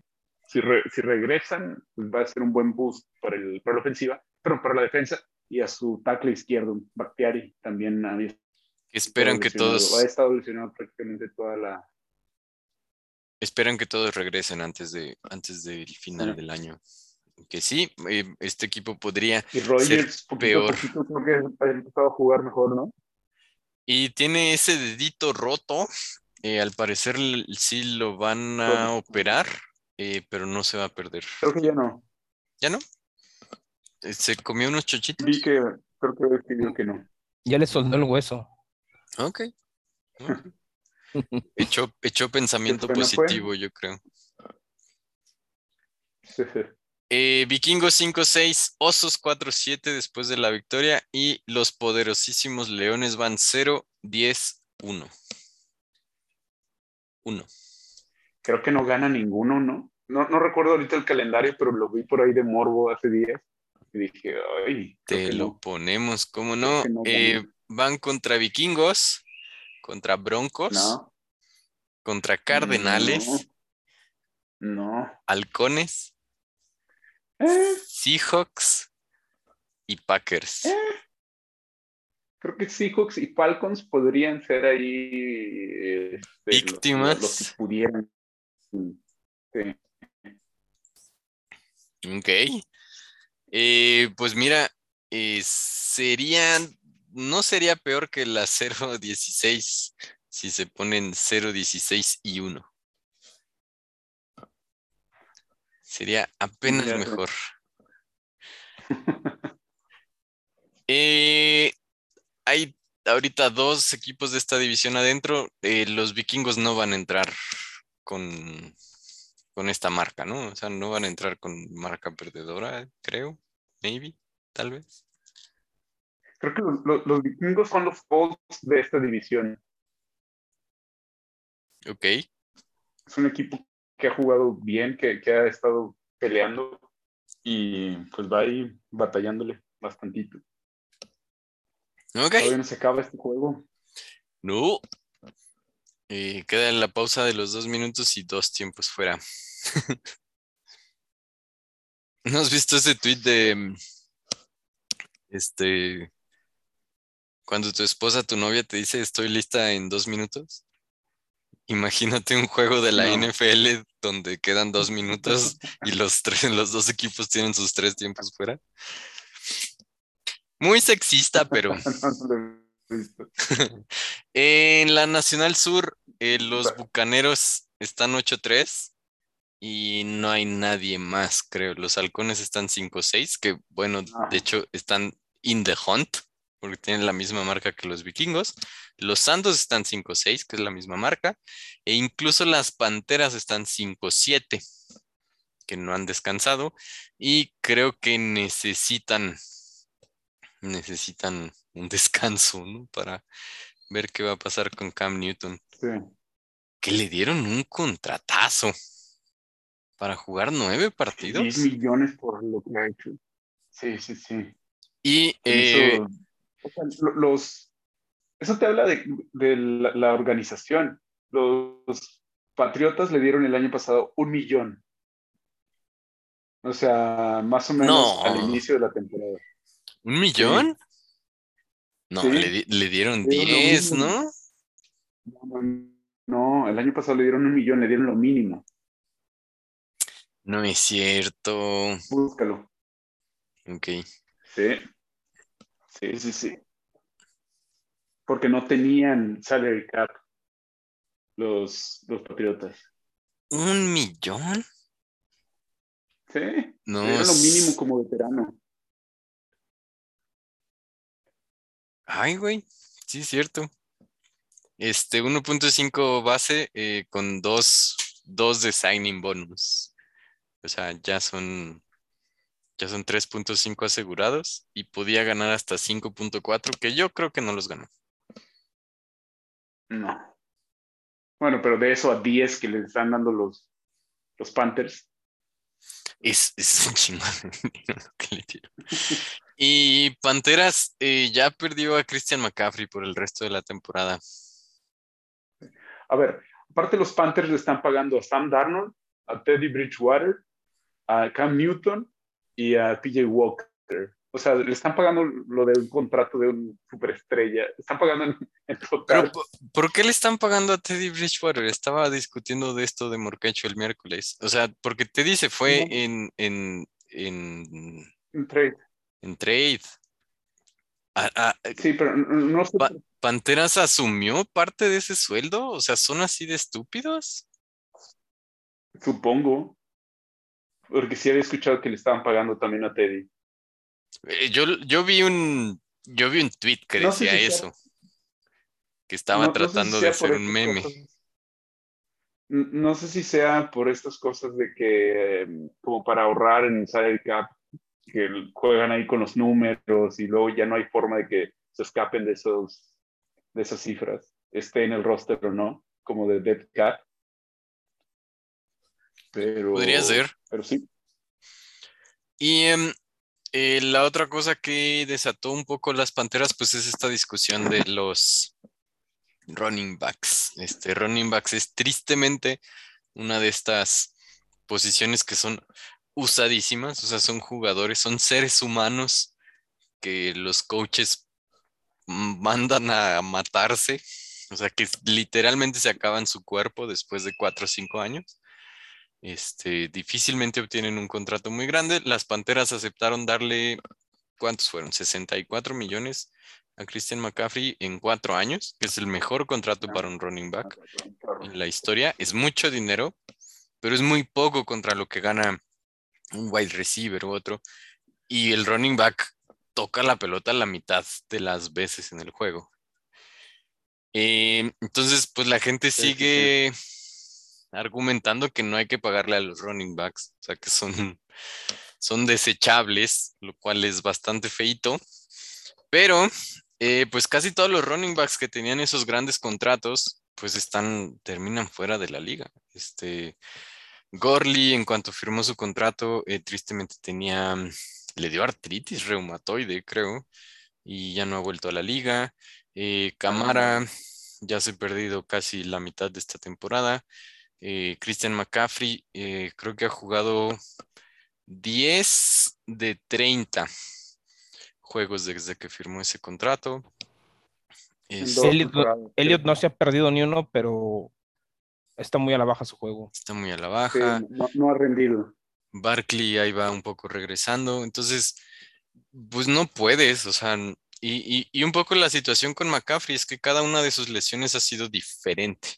si, re- si regresan, pues va a ser un buen boost para, el, para la ofensiva, pero para la defensa. Y a su tackle izquierdo, Bactiari, también Que esperan que todos Ha estado lesionado prácticamente toda la. Esperan que todos regresen antes de antes del final Sí. del año. Que sí, eh, este equipo podría. Y Rogers, poquito peor. a poquito, creo que ha empezado a jugar mejor, ¿no? Y tiene ese dedito roto. eh, al parecer sí lo van a Bueno. operar, eh, pero no se va a perder. Creo que ya no. ¿Ya no? Eh, Se comió unos chochitos. Vi que, creo que escribió que no. Ya le soldó el hueso. Ok. Echó, echó pensamiento buena fue. positivo, yo creo. Eh, Vikingos 5-6, Osos 4-7 después de la victoria y los poderosísimos Leones van 0-10-1. 1. Creo que no gana ninguno, ¿no? ¿no? No recuerdo ahorita el calendario, pero lo vi por ahí de Morbo hace días. porque dije, ay, Te lo no. ponemos, ¿cómo no? Eh, van contra vikingos, contra broncos, No, contra cardenales, no. halcones, Eh, Seahawks y Packers. Eh. creo que Seahawks y Falcons podrían ser ahí este, los- Víctimas. Los, que pudieran. Sí. Ok. Eh, pues mira, eh, serían, no sería peor que la 0-16 si se ponen 0-16 y 1. Sería apenas mejor. Eh, hay ahorita dos equipos de esta división adentro. eh, los vikingos no van a entrar con, con esta marca, ¿no? O sea, no van a entrar con marca perdedora, creo. Maybe, tal vez. Creo que los, los- los vikingos son los Colts de esta división. Ok. Es un equipo que ha jugado bien, que, que ha estado peleando y pues va ahí batallándole bastantito. Ok. Todavía no se acaba este juego. No. Eh, queda la pausa de los dos minutos y dos tiempos fuera. ¿No has visto ese tweet de mm, este cuando tu esposa, tu novia te dice estoy lista en dos minutos? Imagínate un juego de la No. NFL donde quedan dos minutos y los tres, los dos equipos tienen sus tres tiempos fuera. Muy sexista, pero No he visto. En la Nacional Sur, eh, los. Bucaneros están 8-3 y no hay nadie más, creo. Los Halcones están 5-6, que bueno, Ah. de hecho están in the hunt, porque tienen la misma marca que los Vikingos. Los Santos están 5-6, que es la misma marca. E incluso las Panteras están 5-7, que no han descansado. Y creo que necesitan, necesitan un descanso, ¿no? Para ver qué va a pasar con Cam Newton. Sí. Que le dieron un contratazo para jugar nueve partidos. 10 millones por lo que ha hecho. Sí, sí, sí. Y eh, Eso, o sea, lo- los, eso te habla de, de la, la organización. Los Patriotas le dieron el año pasado un millón. O sea, más o menos No. al inicio de la temporada. ¿un millón? No, Sí. le, di- le dieron Le dieron lo 10, mismo. ¿no? No, no, el año pasado le dieron un millón, le dieron lo mínimo. No es cierto. Búscalo. Ok. Sí. Sí, sí, sí. Porque no tenían salary cap los, los Patriotas. ¿Un millón? Sí. No. Dieron lo mínimo como veterano. Ay, güey. Sí, es cierto. Este, 1.5 base eh, con dos, dos de signing bonus. O sea, ya son, ya son 3.5 asegurados y podía ganar hasta 5.4, que yo creo que no los ganó. No. Bueno, pero de eso a 10 que le están dando los, los Panthers. Es, es un chingón lo que le dieron. Y Panteras eh, ya perdió a Christian McCaffrey por el resto de la temporada. A ver, aparte los Panthers le están pagando a Sam Darnold, a Teddy Bridgewater, a Cam Newton y a PJ Walker. O sea, le están pagando lo de un contrato de un superestrella. Están pagando en, en total. ¿por- ¿por qué le están pagando a Teddy Bridgewater? Estaba discutiendo de esto de Morcacho el miércoles. O sea, porque Teddy se fue en, en, en, trade. En trade. Ah, ah, Sí, pero no, sé. Pa- ¿Panteras asumió parte de ese sueldo? O sea, ¿son así de estúpidos? Supongo. Porque sí había escuchado que le estaban pagando también a Teddy. Eh, yo, yo vi un, yo vi un tweet que No decía si sea- eso. Que estaba No- no sé si tratando de ser un meme. cosas. No sé si sea por estas cosas de que, eh, como para ahorrar en el salary cap, que juegan ahí con los números y luego ya no hay forma de que se escapen de, esos, de esas cifras, esté en el roster o no, como de dead cap. Pero, Podría ser. Pero sí. Y em, eh, la otra cosa que desató un poco las Panteras, pues es esta discusión de los running backs. Este running backs es tristemente una de estas posiciones que son usadísimas, o sea, son jugadores, son seres humanos que los coaches mandan a matarse, o sea, que literalmente se acaban su cuerpo después de cuatro o cinco años. Este, difícilmente obtienen un contrato muy grande. Las Panteras aceptaron darle, ¿cuántos fueron? 64 millones a Christian McCaffrey en cuatro años, que es el mejor contrato para un running back en la historia. Es mucho dinero, pero es muy poco contra lo que gana un wide receiver u otro. Y el running back toca la pelota la mitad de las veces en el juego. Eh, entonces, pues la gente sigue argumentando que no hay que pagarle a los running backs, o sea que son, son desechables, lo cual es bastante feito. Pero, eh, pues casi todos los running backs que tenían esos grandes contratos, pues están, terminan fuera de la liga. Este, Gorley, en cuanto firmó su contrato, eh, tristemente tenía, le dio artritis reumatoide, creo, y ya no ha vuelto a la liga. Eh, Camara ya se ha perdido casi la mitad de esta temporada. Eh, Christian McCaffrey eh, creo que ha jugado 10 de 30 juegos desde que firmó ese contrato. Elliot, no se ha perdido ni uno, pero está muy a la baja su juego. Está muy a la baja. no, ha rendido. Barkley ahí va un poco regresando. Entonces, pues no puedes, o sea, y, y, un poco la situación con McCaffrey es que cada una de sus lesiones ha sido diferente.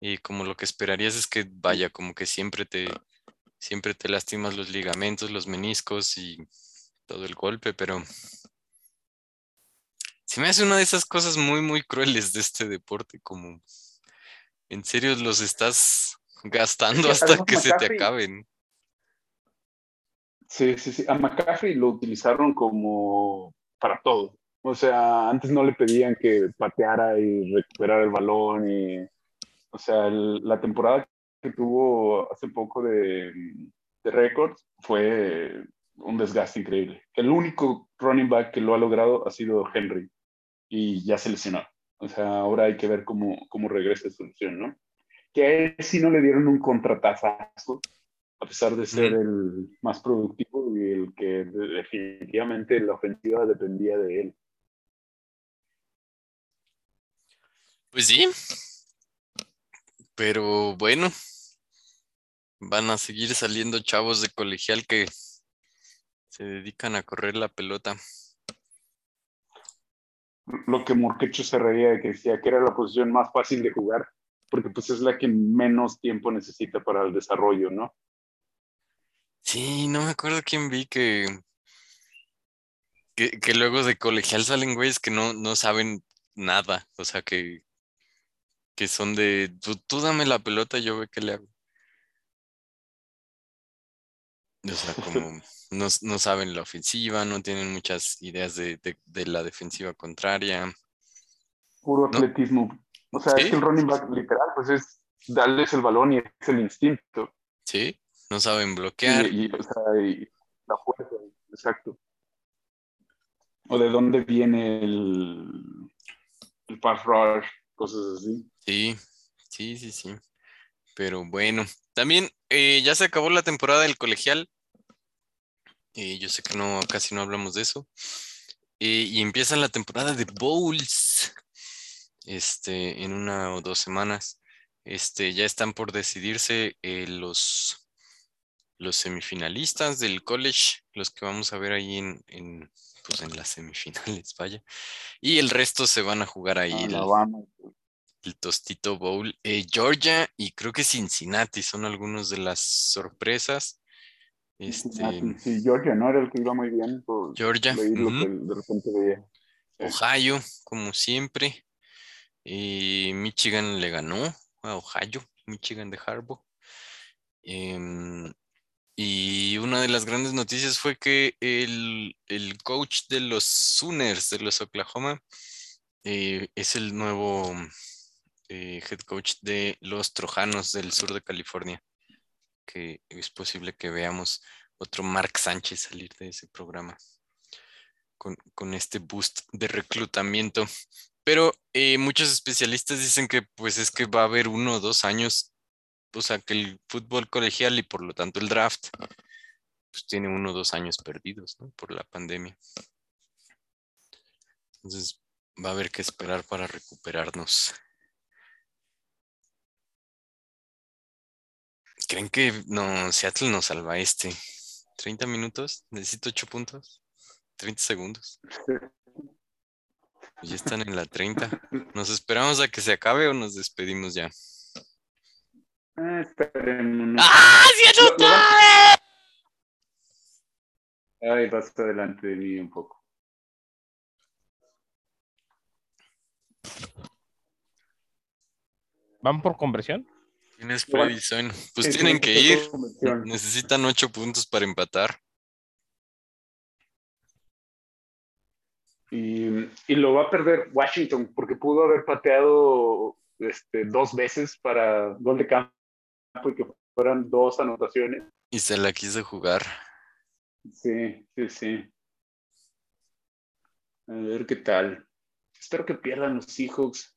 Y como lo que esperarías es que vaya, como que siempre te, siempre te lastimas los ligamentos, los meniscos y todo el golpe, pero se me hace una de esas cosas muy, muy crueles de este deporte, como en serio los estás gastando hasta que se te acaben. Sí, sí, sí. A McCaffrey lo utilizaron como para todo. O sea, antes no le pedían que pateara y recuperara el balón y o sea, la temporada que tuvo hace poco de, de récords fue un desgaste increíble. El único running back que lo ha logrado ha sido Henry y ya se lesionó. O sea, ahora hay que ver cómo, cómo regresa esa solución, ¿no? Que a él sí no le dieron un contratazo, a pesar de ser el más productivo y el que definitivamente la ofensiva dependía de él. Pues sí, pero bueno, van a seguir saliendo chavos de colegial que se dedican a correr la pelota. Lo que Morquecho se reía de que decía que era la posición más fácil de jugar, porque pues es la que menos tiempo necesita para el desarrollo, ¿no? Sí, no me acuerdo quién vi que, que, luego de colegial salen güeyes que no, no saben nada, o sea que que son de, tú, dame la pelota, yo ve qué le hago. O sea, como no, saben la ofensiva, no tienen muchas ideas de, la defensiva contraria. Puro atletismo. O sea, es que el running back literal, pues es darles el balón y es el instinto. Sí, no saben bloquear. Y, o sea, la fuerza, exacto. O de dónde viene el, el pass rush, cosas así. Sí, sí, sí, sí. Pero bueno, también eh, ya se acabó la temporada del colegial. Eh, yo sé que no, casi no hablamos de eso. Eh, y empieza la temporada de bowls. Este, en una o dos semanas. Este, ya están por decidirse los, los semifinalistas del college, los que vamos a ver ahí en, en, pues en las semifinales, vaya. Y el resto se van a jugar ahí el Tostito Bowl. Eh, Georgia y creo que Cincinnati son algunos de las sorpresas. Este, sí, Georgia, ¿no? Era el que iba muy bien. Georgia. Ohio, como siempre. Eh, Michigan le ganó a Ohio, Michigan de Harbaugh. Em, y una de las grandes noticias fue que el, el coach de los Sooners de los Oklahoma eh, es el nuevo eh, head coach de los Trojanos del sur de California, que es posible que veamos otro Mark Sánchez salir de ese programa con, con este boost de reclutamiento. Pero eh, muchos especialistas dicen que pues es que va a haber uno o dos años, o sea, que el fútbol colegial y por lo tanto el draft, pues tiene uno o dos años perdidos, ¿no? Por la pandemia. Entonces va a haber que esperar para recuperarnos. ¿Creen que no, Seattle nos salva este? ¿30 minutos? Necesito 8 puntos. 30 segundos. Ya están en la 30. ¿Nos esperamos a que se acabe o nos despedimos ya? Ah, esperemos. ¡Ah! ¡Sí Lo- lo anotó! Ay, vas adelante de mí un poco. ¿Van por conversión? Tienes predicción. Pues tienen que ir. Necesitan 8 puntos para empatar. Y, y lo va a perder Washington porque pudo haber pateado este, dos veces para gol de campo y que fueran dos anotaciones. Y se la quiso jugar. Sí, sí, sí. A ver qué tal. Espero que pierdan los Seahawks.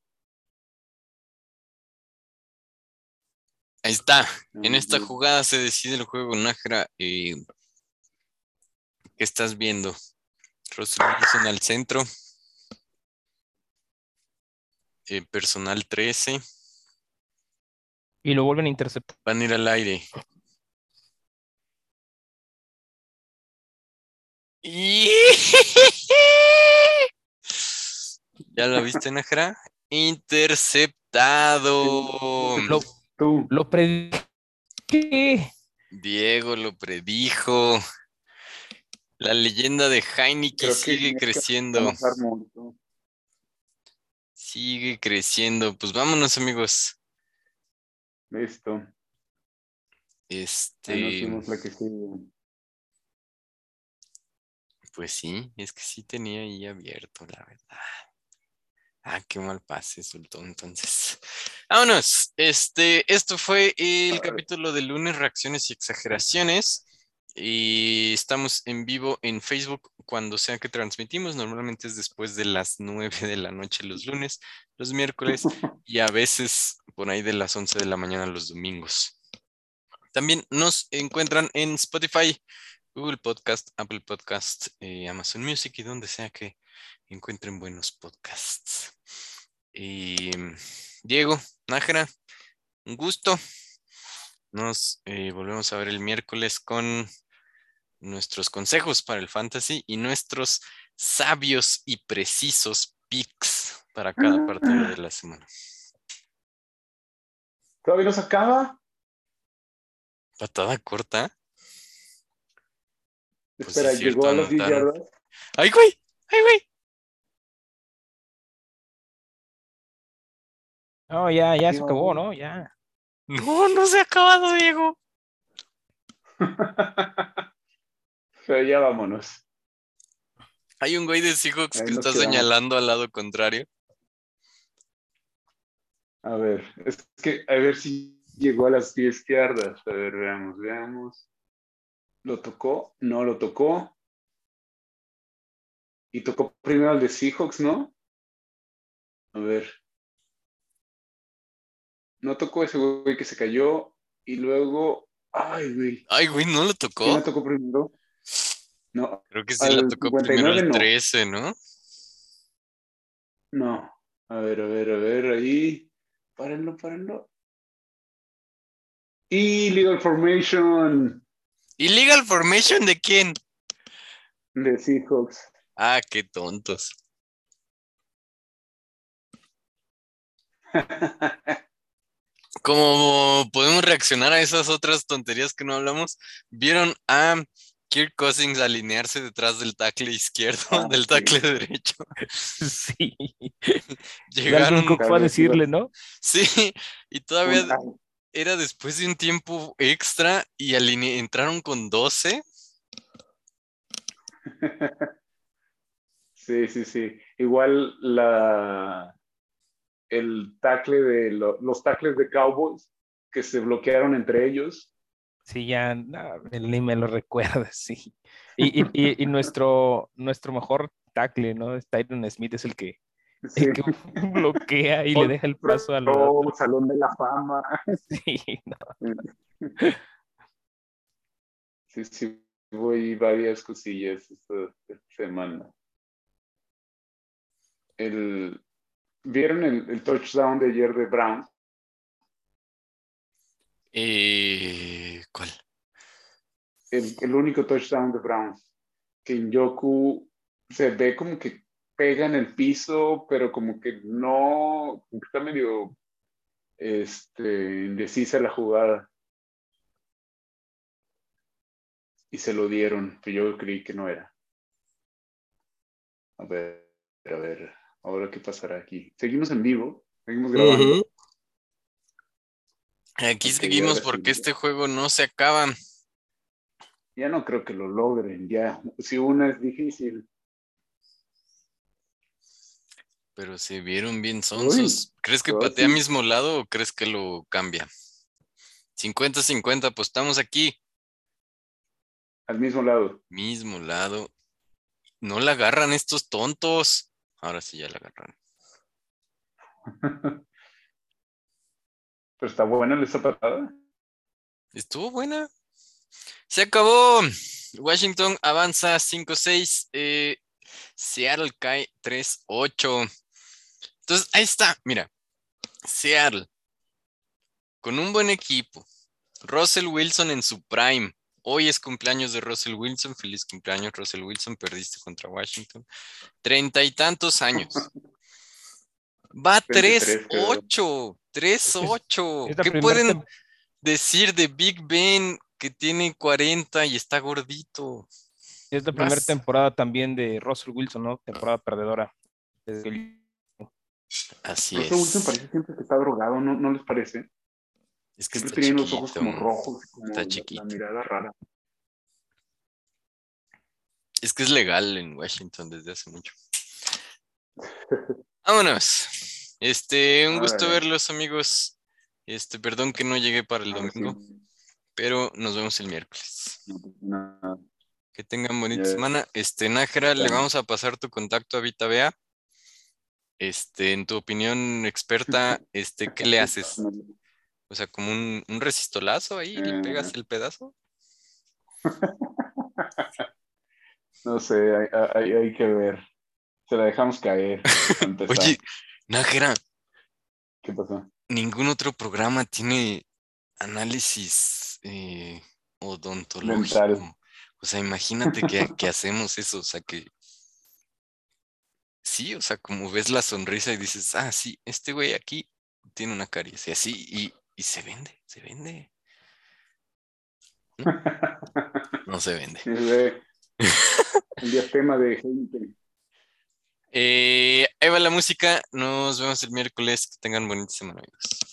Ahí está. En esta jugada se decide el juego, Nájera. eh, ¿Qué estás viendo? Russell Wilson al centro. Eh, personal 13. Y lo vuelven a interceptar. Van a ir al aire. Y- ¿Ya lo viste, Nájera? Interceptado. Lo, Tú. lo predije. Diego lo predijo. La leyenda de Heineken que sigue creciendo. Sigue creciendo. Pues vámonos, amigos. Listo. Este, la que sigue. pues sí, es que sí tenía ahí abierto, la verdad. Ah, qué mal pase soltó entonces. Vámonos. Este, esto fue el capítulo de lunes, reacciones y exageraciones. Y estamos en vivo en Facebook cuando sea que transmitimos. Normalmente es después de las 9 de la noche los lunes, los miércoles y a veces por ahí de las 11 de la mañana los domingos. También nos encuentran en Spotify, Google Podcast, Apple Podcast, eh, Amazon Music y donde sea que encuentren buenos podcasts. Y Diego, Nájera, un gusto. Nos eh, volvemos a ver el miércoles con nuestros consejos para el fantasy y nuestros sabios y precisos picks para cada partido de la semana. ¿Todavía no se acaba? Patada corta. Pues Espera, llegó a las 10 anotaron. yardas. ¡Ay, güey! ¡Ay, güey! No, ya, ya se acabó. ¿no? Ya. No, no se ha acabado, Diego. Pero ya vámonos. Hay un güey de Seahawks Ahí que está quedamos. señalando al lado contrario. A ver, es que a ver si llegó a las 10 yardas. A ver, veamos, veamos. ¿Lo tocó? No lo tocó. Y tocó primero al de Seahawks, ¿no? A ver. No tocó ese güey que se cayó. Y luego. Ay, güey. Ay, güey, ¿no lo tocó? ¿Quién lo tocó primero? No, Creo que sí la tocó primero 59 el no. 13, ¿no? no. A ver, a ver, a ver, ahí. Párenlo, párenlo. Illegal Formation ¿Illegal Formation de quién? de Seahawks. Ah, qué tontos. ¿Cómo podemos reaccionar a esas otras tonterías que no hablamos? ¿Vieron a Kirk Cousins alinearse detrás del tackle izquierdo, Ah, del sí. tackle derecho? Sí. Llegaron, Dalvin Cook fue a decirle, ¿no? sí, y todavía era después de un tiempo extra y aline- entraron con 12. Sí, sí, sí. Igual la el tackle de lo- los tackles de Cowboys que se bloquearon entre ellos. Sí, ya no, ni me lo recuerda, sí. Y, y, y, y nuestro, nuestro mejor tackle, ¿no? Tyron Smith es el que, Sí. el que bloquea y le deja el paso al Oh, Salón de la Fama. Sí, no. Sí, sí, voy varias cosillas esta semana. El, ¿Vieron el, el touchdown de ayer de Brown? Eh, ¿cuál? El, el único touchdown de Brown. Que Yoku se ve como que pega en el piso, pero como que no, como que está medio este, indecisa la jugada. Y se lo dieron, que yo creí que no era. A ver, a ver, ahora qué pasará aquí. Seguimos en vivo, seguimos grabando. Aquí seguimos porque este juego no se acaba. Ya no creo que lo logren, ya. Si una es difícil. Pero se vieron bien sonsos. ¿Crees que patea sí. mismo lado o crees que lo cambia? 50-50, pues estamos aquí, Al mismo lado. mismo lado. No la agarran estos tontos. Ahora sí ya la agarran. Pero está buena esa patada. Estuvo buena. Se acabó. Washington avanza 5-6. eh, Seattle cae 3-8. Entonces, ahí está. Mira, Seattle con un buen equipo. Russell Wilson en su prime. Hoy es cumpleaños de Russell Wilson. Feliz cumpleaños, Russell Wilson. Perdiste contra Washington. Treinta y tantos años. Va 23, creo. 3-8. 3-8. Es la ¿Qué pueden tem- decir de Big Ben que tiene 40 y está gordito? es la primera temporada también de Russell Wilson, ¿no? Temporada perdedora. Desde el- Así Russell Wilson es. parece siempre que está drogado, ¿no, no les parece? Es que Siempre está tiene los ojos como rojos, como Está chiquito. la mirada rara. Es que es legal en Washington desde hace mucho. Vámonos. Este, un gusto verlos, amigos. Este, perdón que no llegué para el domingo, pero nos vemos el miércoles. Que tengan bonita semana. Este, Nájera, le vamos a pasar tu contacto a Vita Bea. Este, en tu opinión experta, este, ¿qué le haces? O sea, como un, un resistolazo ahí, le pegas el pedazo. No sé, hay, hay- hay que ver. Se la dejamos caer. Oye, Nájera, ¿Qué pasó? ningún otro programa tiene análisis eh, odontológico. O sea, imagínate que, que hacemos eso, o sea, que sí, o sea, como ves la sonrisa y dices, ah, sí, este güey aquí tiene una caries y así, y, y se vende, se vende. No se vende. El diastema de gente. Eh, ahí va la música, nos vemos el miércoles, que tengan bonita semana, amigos.